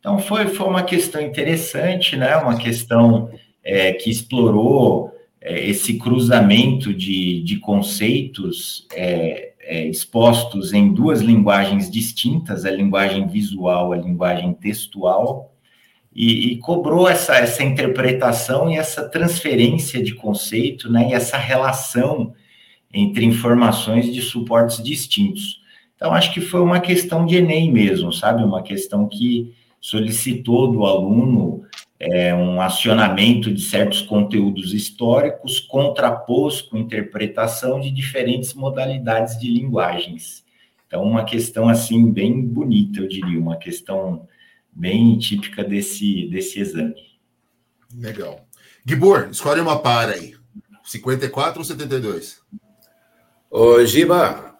Então, foi, foi uma questão interessante, né, uma questão é, que explorou esse cruzamento de, de conceitos é, é, expostos em duas linguagens distintas, a linguagem visual, a linguagem textual, e, e, cobrou essa, essa interpretação e essa transferência de conceito, né, e essa relação entre informações de suportes distintos. Então, acho que foi uma questão de Enem mesmo, sabe? Uma questão que solicitou do aluno é, um acionamento de certos conteúdos históricos contraposto com interpretação de diferentes modalidades de linguagens. Então, uma questão assim bem bonita, eu diria, uma questão bem típica desse, desse exame. Legal. Gibor, escolhe uma para aí. 54 ou 72? Ô, Giba,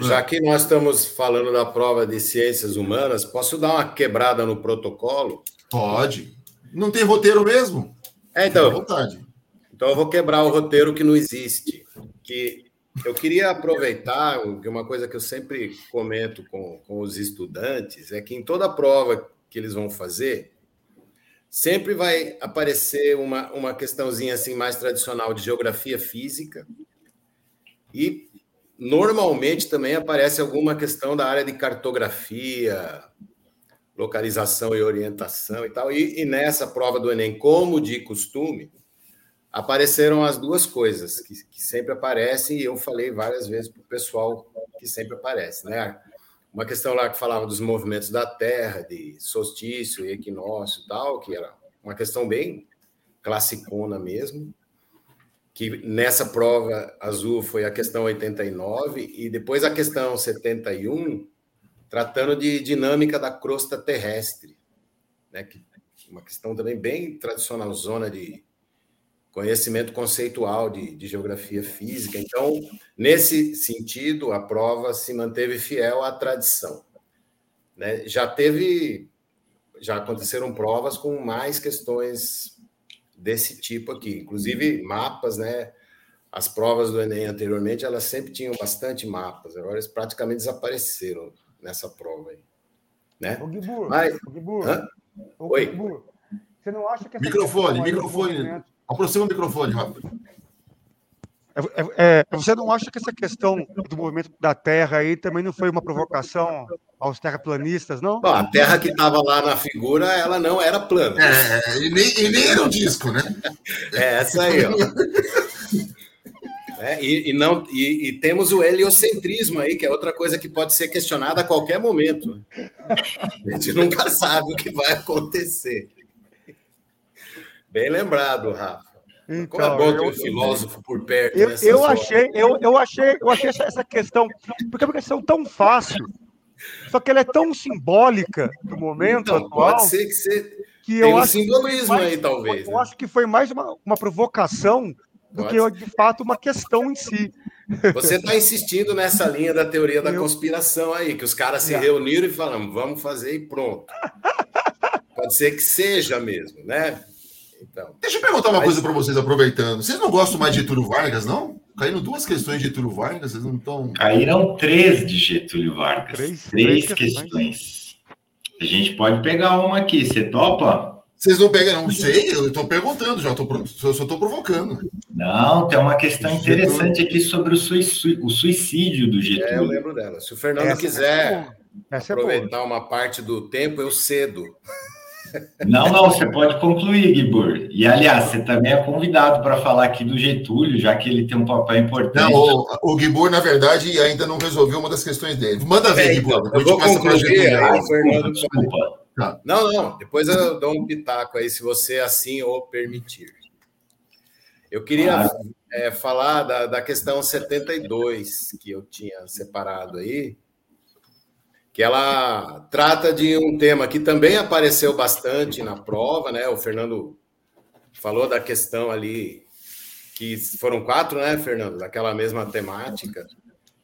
já que nós estamos falando da prova de ciências humanas, posso dar uma quebrada no protocolo? Pode. Não tem roteiro mesmo? É, então. vontade. Então eu vou quebrar o roteiro que não existe. Que eu queria aproveitar que uma coisa que eu sempre comento com, com os estudantes é que em toda prova que eles vão fazer, sempre vai aparecer uma, uma questãozinha assim mais tradicional de geografia física e normalmente também aparece alguma questão da área de cartografia, localização e orientação e tal. E, e, nessa prova do Enem, como de costume, apareceram as duas coisas que, que sempre aparecem, e eu falei várias vezes para o pessoal que sempre aparece, né? Uma questão lá que falava dos movimentos da Terra, de solstício e equinócio e tal, que era uma questão bem classicona mesmo, que nessa prova azul foi a questão 89, e depois a questão 71 tratando de dinâmica da crosta terrestre, né? Que uma questão também bem tradicional, zona de conhecimento conceitual de, de, geografia física. Então, nesse sentido, a prova se manteve fiel à tradição. Né? Já teve, já aconteceram provas com mais questões desse tipo aqui, inclusive mapas, né? As provas do Enem anteriormente, elas sempre tinham bastante mapas, agora eles praticamente desapareceram nessa prova aí. Né? O Gibur, Mas... o Gibur, o Oi. Gibur, você não acha que microfone, microfone. Aproxima o microfone, rápido. É, é, é, você não acha que essa questão do movimento da Terra aí também não foi uma provocação aos terraplanistas, não? Bom, a Terra que estava lá na figura, ela não era plana. É, e nem, e nem era um disco, né? É, essa aí, ó. É, e, e, não, e, e, temos o heliocentrismo aí, que é outra coisa que pode ser questionada a qualquer momento. A gente nunca sabe o que vai acontecer. Bem lembrado, Rafa. Então, Como é bom ter um filósofo por perto. Eu, eu achei, eu, eu achei, eu achei essa, essa questão, porque é uma questão tão fácil, Só que ela é tão simbólica do momento então, atual. Pode ser que você. Que Tem eu um acho simbolismo mais, aí, talvez. Eu né? acho que foi mais uma, uma provocação do pode que, de fato, uma questão em si. Você está insistindo nessa linha da teoria da eu... conspiração aí, que os caras se é. reuniram e falaram, vamos fazer e pronto. Pode ser que seja mesmo, né? Então, Deixa eu perguntar uma mas... coisa para vocês, aproveitando. Vocês não gostam mais de Getúlio Vargas, não? Caíram duas questões de Getúlio Vargas, vocês não estão. Caíram três de Getúlio Vargas. Três, três, três questões. questões. A gente pode pegar uma aqui, você topa? Vocês não pegam, não sei, eu estou perguntando, já estou só estou provocando. Não, tem uma questão interessante aqui sobre o suicídio, o suicídio do Getúlio. É, eu lembro dela. Se o Fernando Essa quiser é aproveitar uma parte do tempo, eu cedo. Não, não, você pode concluir, Gibor. E, aliás, você também é convidado para falar aqui do Getúlio, já que ele tem um papel importante. Não, o, o Gibor, na verdade, ainda não resolveu uma das questões dele. Manda ver, é, Gibor. Então, eu vou concluir aí, Fernando. Desculpa. Tá. Não, não, depois eu dou um pitaco aí, se você assim o permitir. Eu queria ah. é, falar da, da questão 72, que eu tinha separado aí, que ela trata de um tema que também apareceu bastante na prova, né? O Fernando falou da questão ali que foram quatro, né, Fernando, daquela mesma temática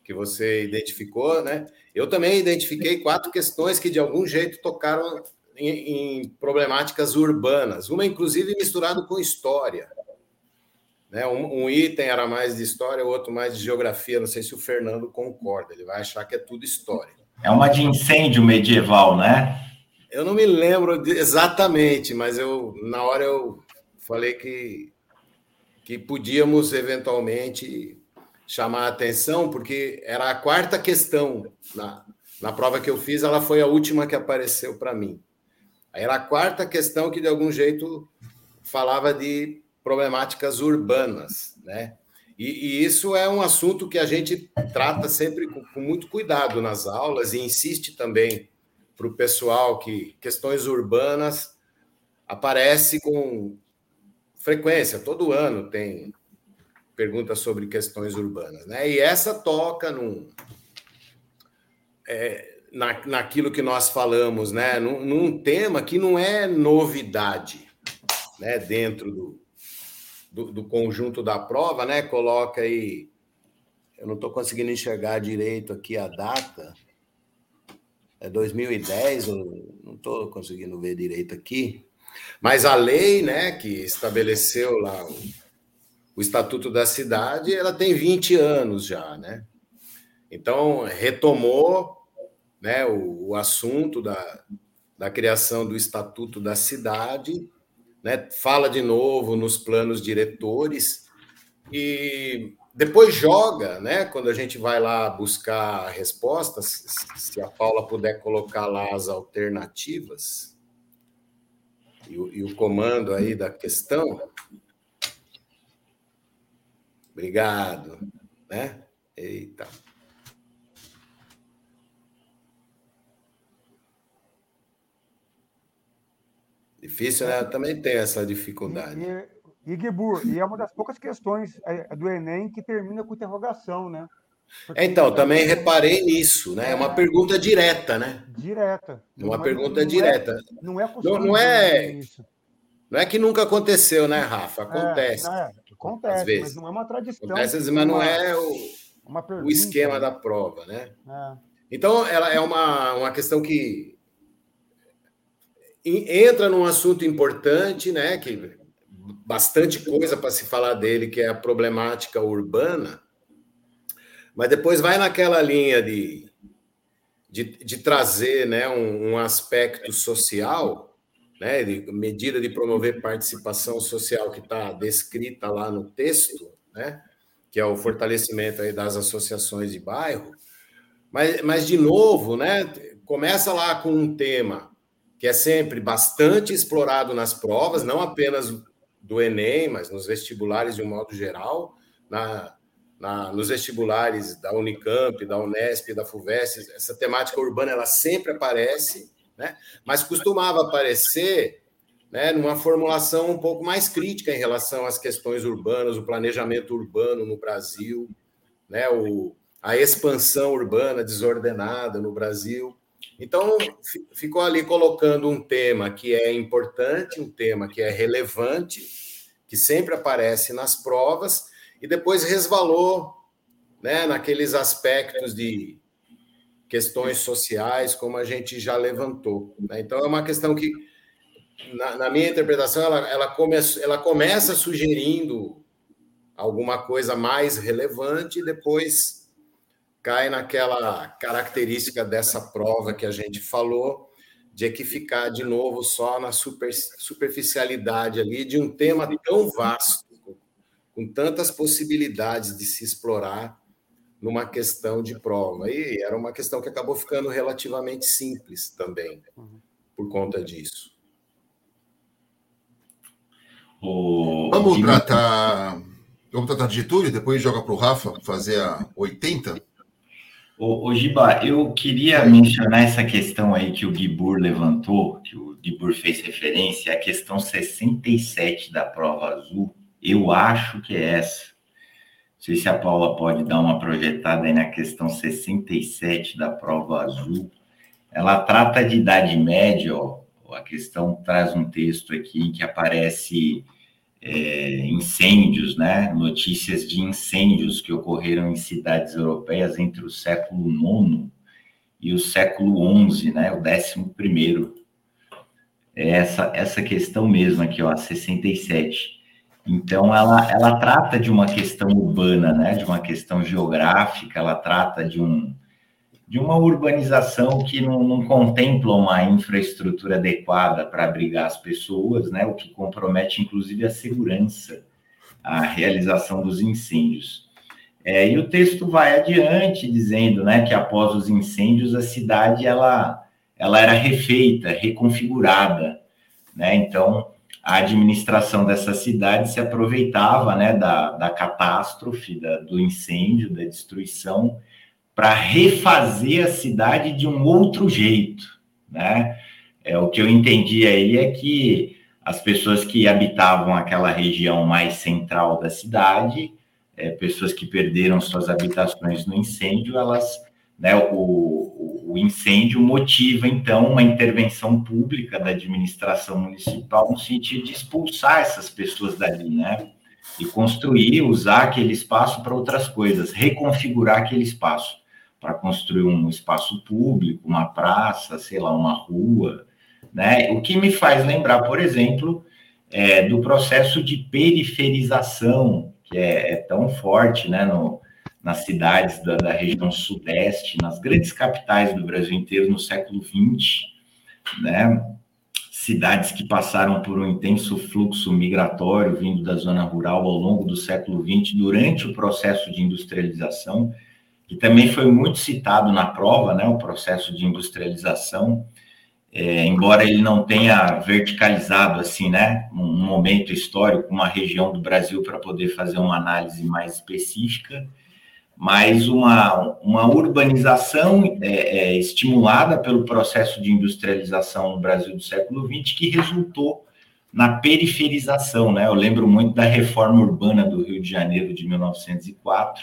que você identificou, né? Eu também identifiquei quatro questões que de algum jeito tocaram em, em problemáticas urbanas, uma inclusive misturado com história. Né? Um, um, item era mais de história, o outro mais de geografia. Não sei se o Fernando concorda, ele vai achar que é tudo história. É uma de incêndio medieval, né? Eu não me lembro de, exatamente, mas eu na hora eu falei que, que podíamos eventualmente chamar a atenção, porque era a quarta questão na, na prova que eu fiz, ela foi a última que apareceu para mim. Era a quarta questão que, de algum jeito, falava de problemáticas urbanas, né? E, e, isso é um assunto que a gente trata sempre com, com muito cuidado nas aulas e insiste também para o pessoal que questões urbanas aparece com frequência, todo ano tem perguntas sobre questões urbanas, né? E essa toca num, é, na, naquilo que nós falamos, né? Num, num, tema que não é novidade, né? Dentro do, do, do conjunto da prova, né? Coloca aí. Eu não estou conseguindo enxergar direito aqui a data. É 2010, eu não estou conseguindo ver direito aqui. Mas a lei, né, que estabeleceu lá o Estatuto da Cidade, ela tem 20 anos já, né? Então, retomou né, o, o assunto da, da criação do Estatuto da Cidade, né, fala de novo nos planos diretores e depois joga, né, quando a gente vai lá buscar respostas, se a Paula puder colocar lá as alternativas e o, e o comando aí da questão. Obrigado, né? Eita. Difícil, né? Eu também tem essa dificuldade. E, e, e, e é uma das poucas questões é, do Enem que termina com interrogação, né? Porque então, também reparei nisso, né? É uma pergunta direta, né? Direta. Uma não pergunta é, direta. Não é não, não é. Não é que nunca aconteceu, né, Rafa? Acontece. É, é, acontece, às vezes. mas não é uma tradição. Acontece, mas não é o, o esquema da prova, né? É. Então, ela é uma, uma questão que entra num assunto importante, né? Que bastante coisa para se falar dele, que é a problemática urbana, mas depois vai naquela linha de, de, de trazer né, um, um, aspecto social, né, de medida de promover participação social que está descrita lá no texto, né, que é o fortalecimento aí das associações de bairro, mas, mas de novo, né, começa lá com um tema que é sempre bastante explorado nas provas, não apenas do Enem, mas nos vestibulares de um modo geral, na, na, nos vestibulares da Unicamp, da Unesp, da FUVEST, essa temática urbana ela sempre aparece, né? mas costumava aparecer né, numa formulação um pouco mais crítica em relação às questões urbanas, o planejamento urbano no Brasil, né, o, a expansão urbana desordenada no Brasil. Então, ficou ali colocando um tema que é importante, um tema que é relevante, que sempre aparece nas provas, e depois resvalou né, naqueles aspectos de questões sociais, como a gente já levantou. Né? Então, é uma questão que, na, na minha interpretação, ela, ela, come, ela começa sugerindo alguma coisa mais relevante e depois cai naquela característica dessa prova que a gente falou, de que ficar de novo só na super, superficialidade ali de um tema tão vasto, com tantas possibilidades de se explorar numa questão de prova. E era uma questão que acabou ficando relativamente simples também, por conta disso. Vamos tratar. Vamos tratar de Getúlio, depois joga para o Rafa fazer a 80? Ô, ô Giba, eu queria mencionar essa questão aí que o Gibur levantou, que o Gibur fez referência, a questão 67 da prova azul. Eu acho que é essa. Não sei se a Paula pode dar uma projetada aí na questão 67 da prova azul. Ela trata de idade média, ó. A questão traz um texto aqui que aparece é, incêndios, né? Notícias de incêndios que ocorreram em cidades europeias entre o século IX e o século XI, né? O décimo primeiro. É essa, essa questão mesmo aqui, ó, 67. Então, ela, ela trata de uma questão urbana, né? De uma questão geográfica, ela trata de um, de uma urbanização que não, não, contempla uma infraestrutura adequada para abrigar as pessoas, né, o que compromete inclusive a segurança, a realização dos incêndios. É, e o texto vai adiante dizendo, né, que após os incêndios a cidade ela, ela era refeita, reconfigurada, né, então a administração dessa cidade se aproveitava, né, da, da catástrofe, da, do incêndio, da destruição para refazer a cidade de um outro jeito, né? É, o que eu entendi aí é que as pessoas que habitavam aquela região mais central da cidade, é, pessoas que perderam suas habitações no incêndio, elas, né, o, o incêndio motiva então uma intervenção pública da administração municipal no sentido de expulsar essas pessoas dali, né? E construir, usar aquele espaço para outras coisas, reconfigurar aquele espaço para construir um espaço público, uma praça, sei lá, uma rua, né? O que me faz lembrar, por exemplo, é, do processo de periferização, que é, é tão forte, né, no, nas cidades da, da, região sudeste, nas grandes capitais do Brasil inteiro no século XX, né? Cidades que passaram por um intenso fluxo migratório vindo da zona rural ao longo do século XX, durante o processo de industrialização, que também foi muito citado na prova, né, o processo de industrialização, é, embora ele não tenha verticalizado assim, né, um momento histórico, uma região do Brasil para poder fazer uma análise mais específica, mas uma, uma urbanização é, é, estimulada pelo processo de industrialização no Brasil do século XX que resultou na periferização, né? Eu lembro muito da reforma urbana do Rio de Janeiro de 1904,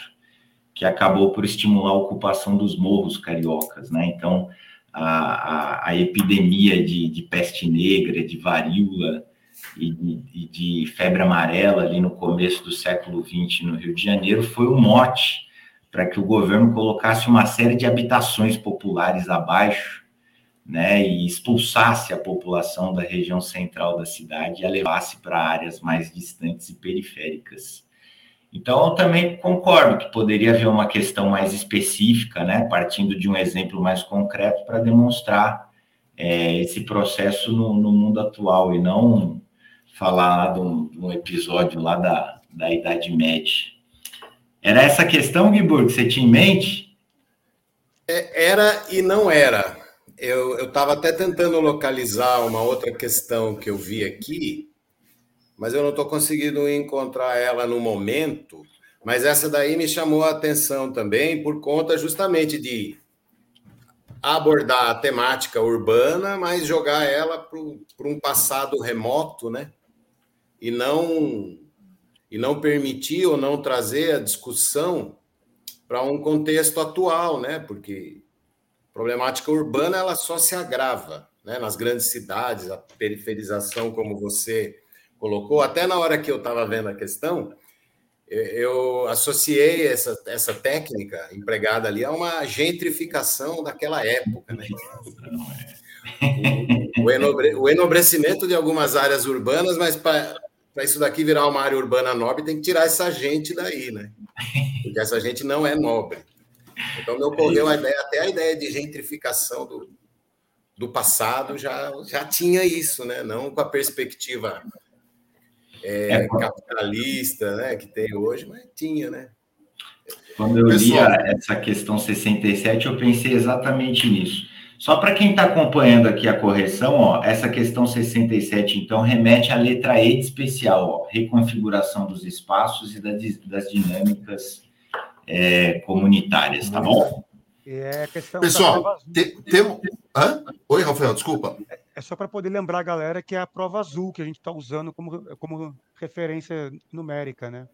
que acabou por estimular a ocupação dos morros cariocas, né? Então, a, a, a epidemia de, de, peste negra, de varíola e de, febre amarela ali no começo do século XX no Rio de Janeiro foi o mote para que o governo colocasse uma série de habitações populares abaixo, né, e expulsasse a população da região central da cidade e a levasse para áreas mais distantes e periféricas. Então, eu também concordo que poderia haver uma questão mais específica, né, partindo de um exemplo mais concreto para demonstrar é, esse processo no, no, mundo atual e não falar de um, de um, episódio lá da, da Idade Média. Era essa questão, Guibur, que você tinha em mente? É, era e não era. Eu estava até tentando localizar uma outra questão que eu vi aqui, mas eu não estou conseguindo encontrar ela no momento. Mas essa daí me chamou a atenção também por conta justamente de abordar a temática urbana, mas jogar ela para um passado remoto, né? E não e não permitir ou não trazer a discussão para um contexto atual, né? Porque a problemática urbana ela só se agrava, né? Nas grandes cidades, a periferização, como você colocou, até na hora que eu estava vendo a questão, eu associei essa, essa técnica empregada ali a uma gentrificação daquela época, né? O, enobre, o enobrecimento de algumas áreas urbanas, mas para isso daqui virar uma área urbana nobre, tem que tirar essa gente daí, né? Porque essa gente não é nobre. Então me ocorreu a ideia, até a ideia de gentrificação do, do passado já, já tinha isso, né? Não com a perspectiva é, é, capitalista né, que tem hoje, mas tinha, né? Quando eu li essa questão 67, eu pensei exatamente nisso. Só para quem está acompanhando aqui a correção, ó, essa questão 67, então, remete à letra E de especial, ó, reconfiguração dos espaços e das, das dinâmicas é, comunitárias, tá bom? É Pessoal, tem, tem... Oi, Rafael, desculpa. É, é só para poder lembrar a galera que é a prova azul que a gente está usando como, como referência numérica, né?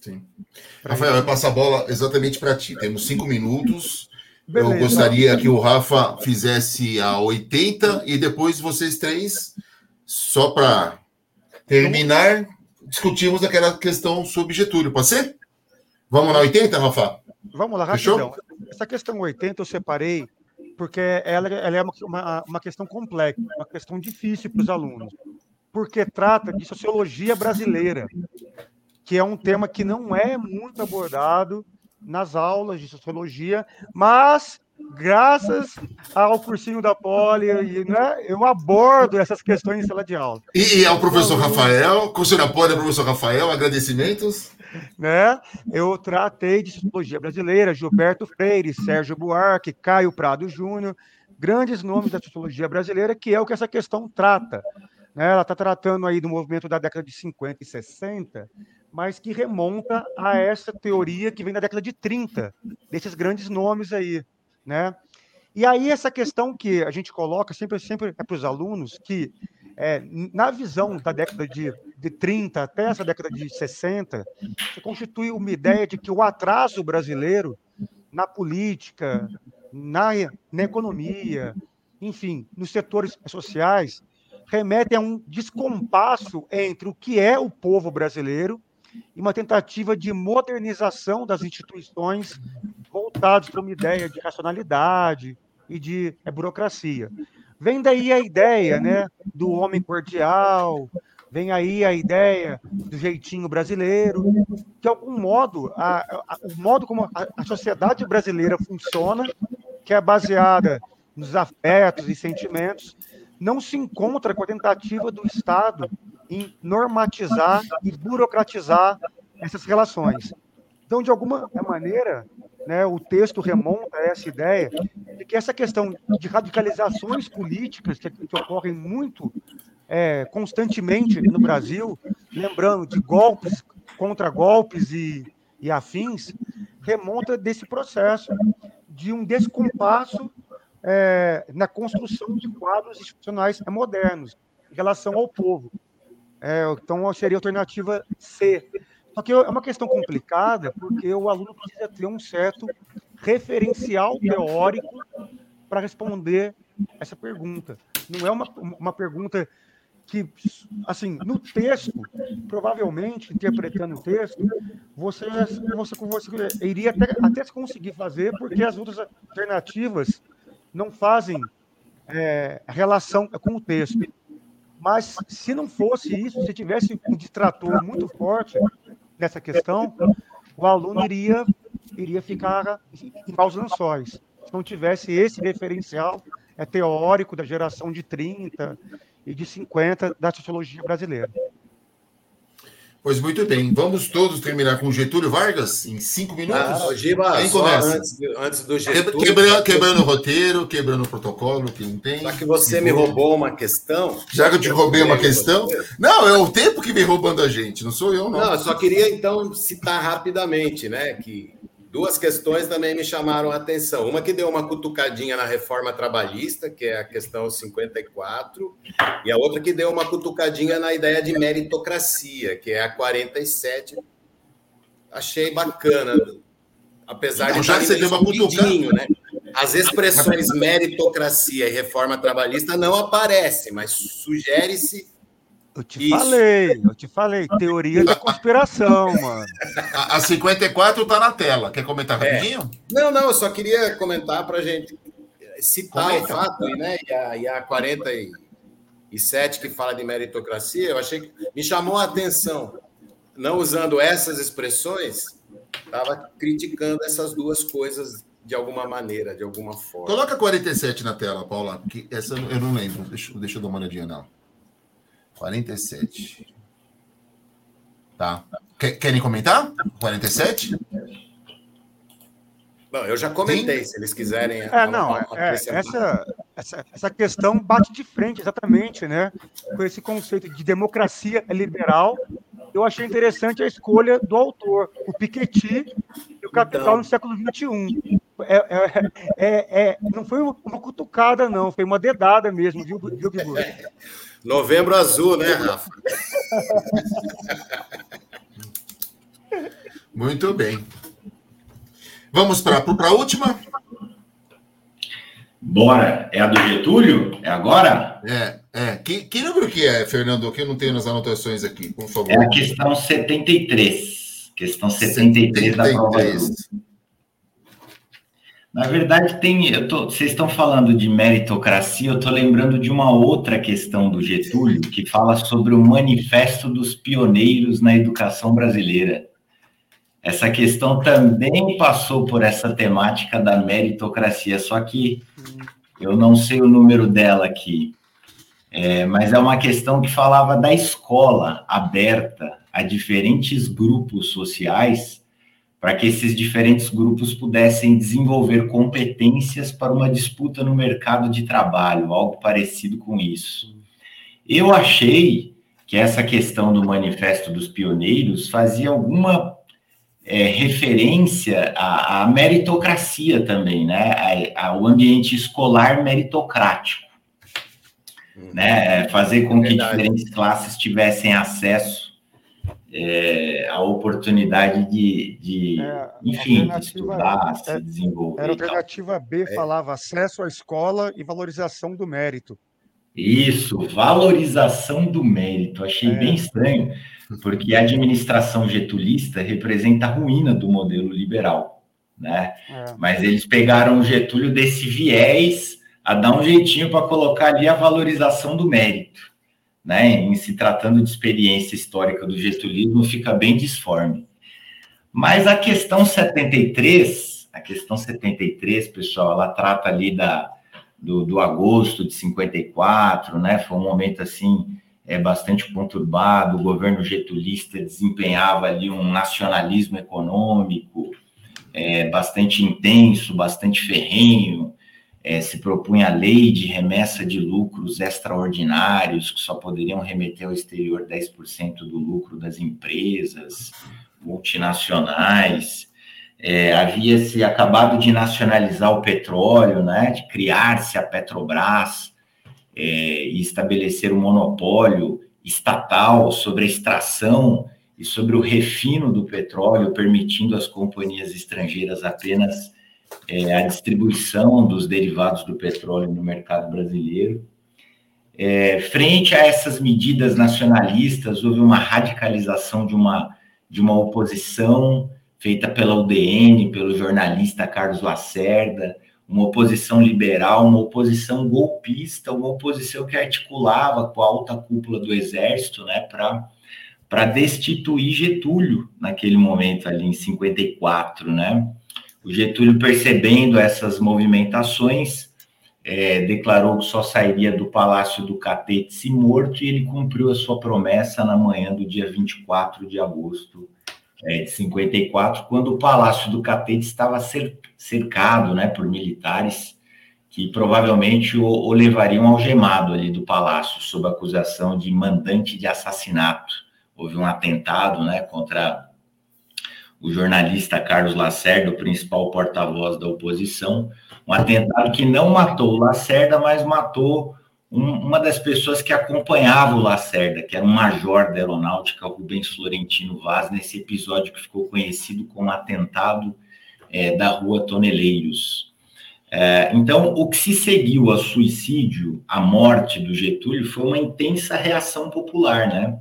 Sim. Pra Rafael, gente... eu passo a bola exatamente para ti. Temos cinco minutos. Beleza. Eu gostaria que o Rafa fizesse a 80 e depois vocês três, só para terminar, discutimos aquela questão sobre Getúlio. Pode ser? Vamos na 80, Rafa? Vamos lá, rapidão. Fechou? Essa questão 80 eu separei porque ela, ela é uma, uma questão complexa, uma questão difícil para os alunos, porque trata de sociologia brasileira, que é um tema que não é muito abordado nas aulas de sociologia, mas graças ao cursinho da Poli, né, eu abordo essas questões em sala de aula. E, e ao professor Rafael, cursinho da Poli, professor Rafael, agradecimentos? Né? Eu tratei de sociologia brasileira, Gilberto Freire, Sérgio Buarque, Caio Prado Júnior, grandes nomes da sociologia brasileira, que é o que essa questão trata. Né? Ela está tratando aí do movimento da década de 50 e 60, mas que remonta a essa teoria que vem da década de 30, desses grandes nomes aí, né? E aí essa questão que a gente coloca sempre, sempre é para os alunos que é, na visão da década de, de 30 até essa década de 60, se constitui uma ideia de que o atraso brasileiro na política, na, na economia, enfim, nos setores sociais, remete a um descompasso entre o que é o povo brasileiro e uma tentativa de modernização das instituições voltadas para uma ideia de racionalidade e de é, burocracia. Vem daí a ideia né, do homem cordial, vem aí a ideia do jeitinho brasileiro, de algum modo, a, a, o modo como a, a sociedade brasileira funciona, que é baseada nos afetos e sentimentos, não se encontra com a tentativa do Estado em normatizar e burocratizar essas relações. Então, de alguma maneira, né, o texto remonta a essa ideia de que essa questão de radicalizações políticas que, que ocorrem muito é, constantemente no Brasil, lembrando de golpes contra golpes e, e afins, remonta desse processo de um descompasso é, na construção de quadros institucionais modernos em relação ao povo. É, então, seria a alternativa C. Só que é uma questão complicada, porque o aluno precisa ter um certo referencial teórico para responder essa pergunta. Não é uma, uma pergunta que, assim, no texto, provavelmente, interpretando o texto, você, você, você iria até, até conseguir fazer, porque as outras alternativas não fazem é, relação com o texto. Mas se não fosse isso, se tivesse um distrator muito forte nessa questão, o aluno iria, iria ficar em maus lençóis. Se não tivesse esse referencial é teórico da geração de 30 e de 50 da sociologia brasileira. Pois muito bem, vamos todos terminar com Getúlio Vargas em cinco minutos. Ah, Giba, Quem começa? Antes, antes, do Getúlio. Quebrando, quebrando o roteiro, quebrando o protocolo, que não tem. Já que você me roubou uma questão. Já que eu te roubei uma questão. Não, é o tempo que vem roubando a gente, não sou eu, não. Não, eu só queria então citar rapidamente, né, que Duas questões também me chamaram a atenção. Uma que deu uma cutucadinha na reforma trabalhista, que é a questão 54, e a outra que deu uma cutucadinha na ideia de meritocracia, que é a 47. Achei bacana apesar então, de já ser uma né? As expressões meritocracia e reforma trabalhista não aparecem, mas sugere-se eu te Isso. falei, eu te falei. Teoria da conspiração, mano. A, a 54 tá na tela. Quer comentar é. rapidinho? Não, não, eu só queria comentar pra gente citar Comenta. o fato, né? E a, e a 47 que fala de meritocracia, eu achei que me chamou a atenção. Não usando essas expressões, estava criticando essas duas coisas de alguma maneira, de alguma forma. Coloca 47 na tela, Paula, que essa eu não lembro. Deixa, deixa eu dar uma olhadinha nela. 47. Tá. Querem comentar? 47? Não, eu já comentei, Sim. se eles quiserem. É, não, é, essa, essa, essa questão bate de frente, exatamente, né? Com esse conceito de democracia liberal. Eu achei interessante a escolha do autor, o Piketty e o Capital então, no século XXI. É, é, é, é, não foi uma cutucada, não, foi uma dedada mesmo, viu, viu Bibu? Novembro azul, né, Rafa? Muito bem. Vamos para a última? Bora. É a do Getúlio? É agora? É, é. Que, que número que é, Fernando? Que eu não tenho nas anotações aqui, por favor. É a questão 73. Questão 73, 73. da prova. Na verdade, tem. Eu tô, vocês estão falando de meritocracia, eu estou lembrando de uma outra questão do Getúlio, que fala sobre o manifesto dos pioneiros na educação brasileira. Essa questão também passou por essa temática da meritocracia, só que eu não sei o número dela aqui. É, mas é uma questão que falava da escola aberta a diferentes grupos sociais para que esses diferentes grupos pudessem desenvolver competências para uma disputa no mercado de trabalho, algo parecido com isso. Eu achei que essa questão do Manifesto dos Pioneiros fazia alguma é, referência à, à, meritocracia também, né? ao ambiente escolar meritocrático. Né? Fazer com que diferentes classes tivessem acesso é, a oportunidade de, de é, enfim, de estudar, é, se desenvolver. Era a alternativa B, é. falava acesso à escola e valorização do mérito. Isso, valorização do mérito. Achei é. bem estranho, porque a administração getulista representa a ruína do modelo liberal, né? É. Mas eles pegaram o Getúlio desse viés a dar um jeitinho para colocar ali a valorização do mérito né, em se tratando de experiência histórica do gestualismo, fica bem disforme. Mas a questão 73, a questão 73, pessoal, ela trata ali da, do, do agosto de 54, né, foi um momento assim é bastante conturbado, o governo getulista desempenhava ali um nacionalismo econômico é, bastante intenso, bastante ferrenho, é, se propunha a lei de remessa de lucros extraordinários, que só poderiam remeter ao exterior 10% do lucro das empresas multinacionais. É, havia se acabado de nacionalizar o petróleo, né, de criar-se a Petrobras é, e estabelecer um monopólio estatal sobre a extração e sobre o refino do petróleo, permitindo às companhias estrangeiras apenas é, a distribuição dos derivados do petróleo no mercado brasileiro. É, frente a essas medidas nacionalistas, houve uma radicalização de uma, de uma oposição feita pela UDN, pelo jornalista Carlos Lacerda, uma oposição liberal, uma oposição golpista, uma oposição que articulava com a alta cúpula do Exército, né, para destituir Getúlio naquele momento ali em 54, né? O Getúlio, percebendo essas movimentações, é, declarou que só sairia do Palácio do Catete se morto e ele cumpriu a sua promessa na manhã do dia 24 de agosto é, de 54, quando o Palácio do Catete estava cercado né, por militares que provavelmente o, o levariam algemado ali do palácio, sob acusação de mandante de assassinato. Houve um atentado né, contra o jornalista Carlos Lacerda, o principal porta-voz da oposição, um atentado que não matou o Lacerda, mas matou um, uma das pessoas que acompanhava o Lacerda, que era um major da aeronáutica, Rubens Florentino Vaz, nesse episódio que ficou conhecido como atentado é, da rua Toneleiros. É, então, o que se seguiu ao suicídio, à morte do Getúlio, foi uma intensa reação popular, né?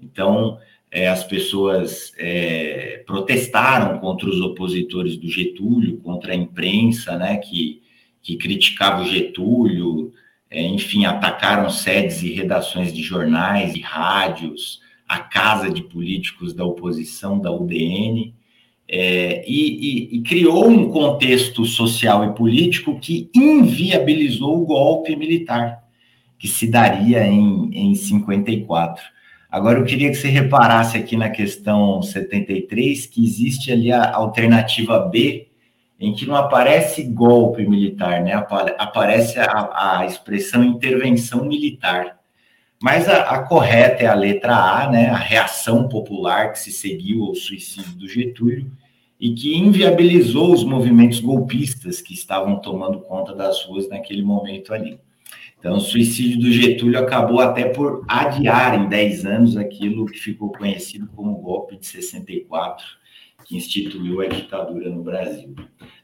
Então, é, as pessoas é, protestaram contra os opositores do Getúlio, contra a imprensa, né, que, que criticava o Getúlio, é, enfim, atacaram sedes e redações de jornais e rádios, a casa de políticos da oposição, da UDN, é, e, e, e, criou um contexto social e político que inviabilizou o golpe militar, que se daria em, em 54. Agora, eu queria que você reparasse aqui na questão 73 que existe ali a alternativa B, em que não aparece golpe militar, né? Aparece a, a expressão intervenção militar. Mas a, a, correta é a letra A, né? A reação popular que se seguiu ao suicídio do Getúlio e que inviabilizou os movimentos golpistas que estavam tomando conta das ruas naquele momento ali. Então, o suicídio do Getúlio acabou até por adiar em 10 anos aquilo que ficou conhecido como golpe de 64, que instituiu a ditadura no Brasil.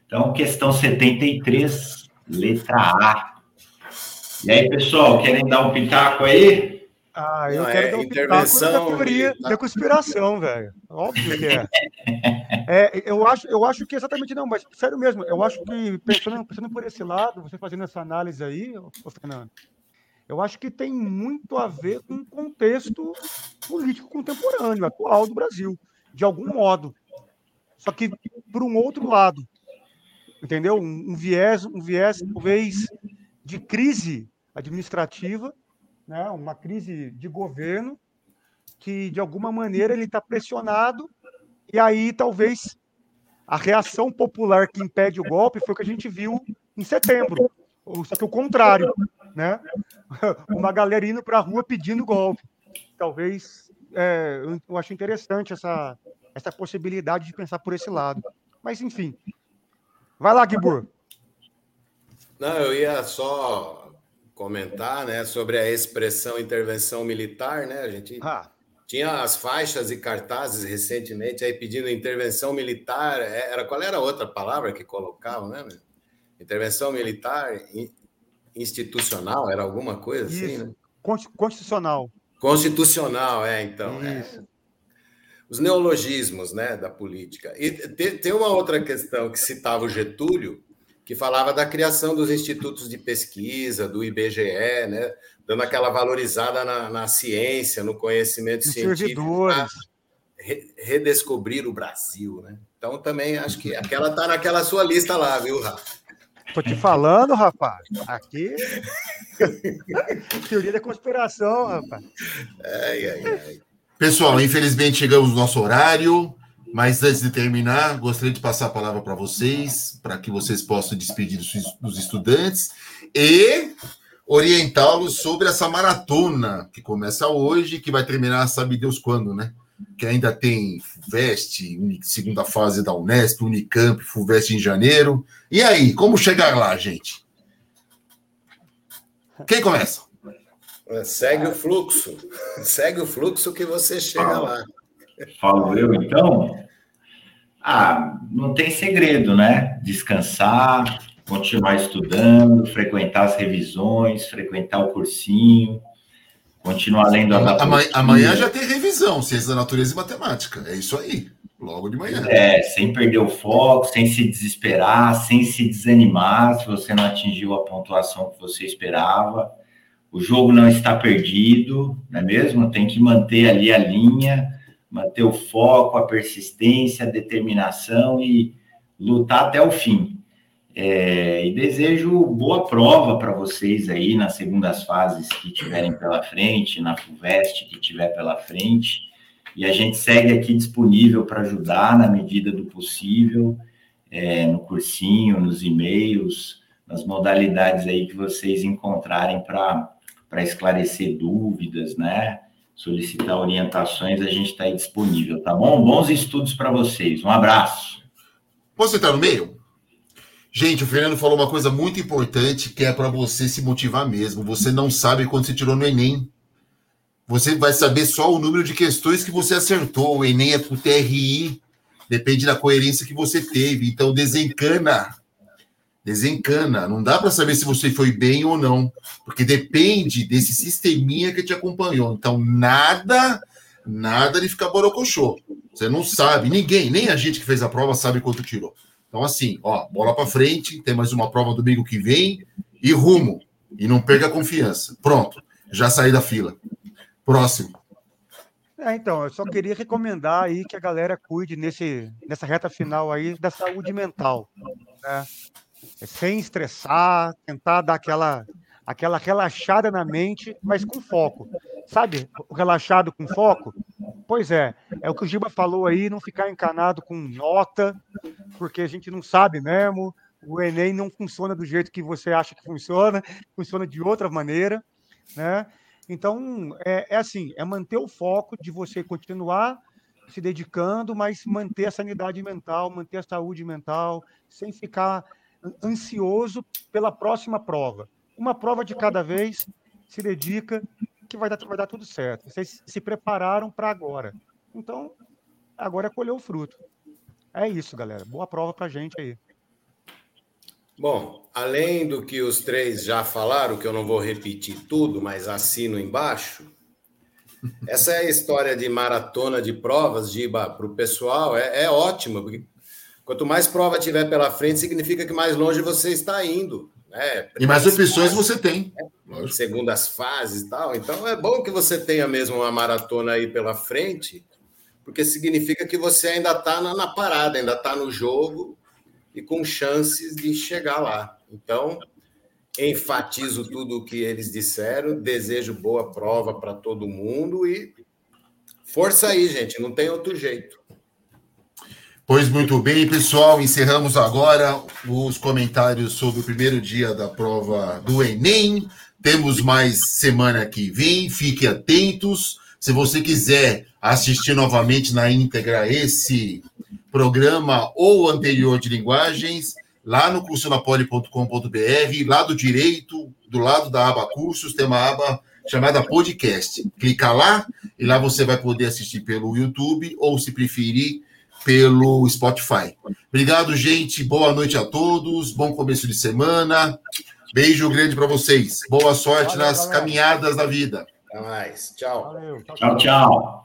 Então, questão 73, letra A. E aí, pessoal, querem dar um pitaco aí? Ah, eu Não, quero é dar um intervenção da teoria da conspiração, velho. Óbvio que é. é. eu, acho, eu acho que exatamente não, mas sério mesmo, eu acho que pensando, pensando por esse lado, você fazendo essa análise aí, ô, Fernando, eu acho que tem muito a ver com o contexto político contemporâneo, atual do Brasil, de algum modo. Só que por um outro lado, entendeu? Um, um viés, um viés talvez de crise administrativa né, uma crise de governo que, de alguma maneira, ele está pressionado, e aí talvez a reação popular que impede o golpe foi o que a gente viu em setembro, só que o contrário, né? Uma galera indo para a rua pedindo golpe. Talvez é, eu acho interessante essa, essa possibilidade de pensar por esse lado. Mas, enfim. Vai lá, Gibor. Não, eu ia só comentar, né, sobre a expressão intervenção militar, né? A gente ah. tinha as faixas e cartazes recentemente aí pedindo intervenção militar. É, era qual era a outra palavra que colocavam, né? Intervenção militar institucional, era alguma coisa assim, Isso. assim, né? Constitucional. Constitucional, é, então. É. Os neologismos, né, da política. E tem uma outra questão que citava o Getúlio, que falava da criação dos institutos de pesquisa, do IBGE, né? dando aquela valorizada na, na ciência, no conhecimento Os científico, re, redescobrir o Brasil. Né? Então, também acho que aquela está naquela sua lista lá, viu, Rafa? Tô te falando, rapaz. Aqui. Teoria da conspiração, rapaz. Ai, ai, ai. Pessoal, infelizmente chegamos no nosso horário. Mas antes de terminar, gostaria de passar a palavra para vocês, para que vocês possam despedir dos estudantes e orientá-los sobre essa maratona que começa hoje, que vai terminar, sabe Deus quando, né? Que ainda tem FUVEST, segunda fase da Unesp, Unicamp, FUVEST em janeiro. E aí, como chegar lá, gente? Quem começa? É, segue o fluxo. Segue o fluxo que você chega lá. Falo eu, então? Ah, não tem segredo, né? Descansar, continuar estudando, frequentar as revisões, frequentar o cursinho, continuar lendo a amanhã, amanhã já tem revisão, ciência da natureza e matemática. É isso aí, logo de manhã. É, sem perder o foco, sem se desesperar, sem se desanimar se você não atingiu a pontuação que você esperava. O jogo não está perdido, não é mesmo? Tem que manter ali a linha manter o foco, a persistência, a determinação e lutar até o fim. É, e desejo boa prova para vocês aí nas segundas fases que tiverem pela frente, na FUVEST que tiver pela frente. E a gente segue aqui disponível para ajudar na medida do possível, é, no cursinho, nos e-mails, nas modalidades aí que vocês encontrarem para esclarecer dúvidas, né? Solicitar orientações, a gente está aí disponível, tá bom? Bons estudos para vocês. Um abraço. Posso entrar no meio? Gente, o Fernando falou uma coisa muito importante que é para você se motivar mesmo. Você não sabe quando você tirou no Enem. Você vai saber só o número de questões que você acertou. O Enem é para o TRI. depende da coerência que você teve. Então, desencana. Desencana. Não dá para saber se você foi bem ou não, porque depende desse sisteminha que te acompanhou. Então, nada, nada de ficar borocochô. Você não sabe, ninguém, nem a gente que fez a prova sabe quanto tirou. Então, assim, ó, bola para frente, tem mais uma prova domingo que vem e rumo. E não perca a confiança. Pronto, já saí da fila. Próximo. É, então, eu só queria recomendar aí que a galera cuide nesse, nessa reta final aí da saúde mental, né? É sem estressar, tentar dar aquela, aquela relaxada na mente, mas com foco. Sabe, relaxado com foco? Pois é, é o que o Giba falou aí, não ficar encanado com nota, porque a gente não sabe mesmo, o Enem não funciona do jeito que você acha que funciona, funciona de outra maneira, né? Então, é, é assim, é manter o foco de você continuar se dedicando, mas manter a sanidade mental, manter a saúde mental, sem ficar ansioso pela próxima prova. Uma prova de cada vez, se dedica, que vai dar, vai dar tudo certo. Vocês se prepararam para agora. Então, agora é colher o fruto. É isso, galera. Boa prova para gente aí. Bom, além do que os três já falaram, que eu não vou repetir tudo, mas assino embaixo. Essa é a história de maratona de provas, Giba, para o pessoal, é, é ótima, porque quanto mais prova tiver pela frente, significa que mais longe você está indo. Né? E mais opções fases, você tem. Né? Segundas fases e tal. Então é bom que você tenha mesmo uma maratona aí pela frente, porque significa que você ainda está na, na parada, ainda está no jogo e com chances de chegar lá. Então, enfatizo tudo o que eles disseram, desejo boa prova para todo mundo e força aí, gente, não tem outro jeito. Pois muito bem, pessoal, encerramos agora os comentários sobre o primeiro dia da prova do Enem. Temos mais semana que vem, fiquem atentos. Se você quiser assistir novamente na íntegra esse programa ou anterior de linguagens, lá no cursionapoli.com.br, lado direito, do lado da aba cursos, tem uma aba chamada podcast. Clica lá e lá você vai poder assistir pelo YouTube ou, se preferir, pelo Spotify. Obrigado, gente. Boa noite a todos. Bom começo de semana. Beijo grande para vocês. Boa sorte Valeu, nas galera. caminhadas da vida. Até mais. Tchau. Valeu, tchau. tchau. tchau.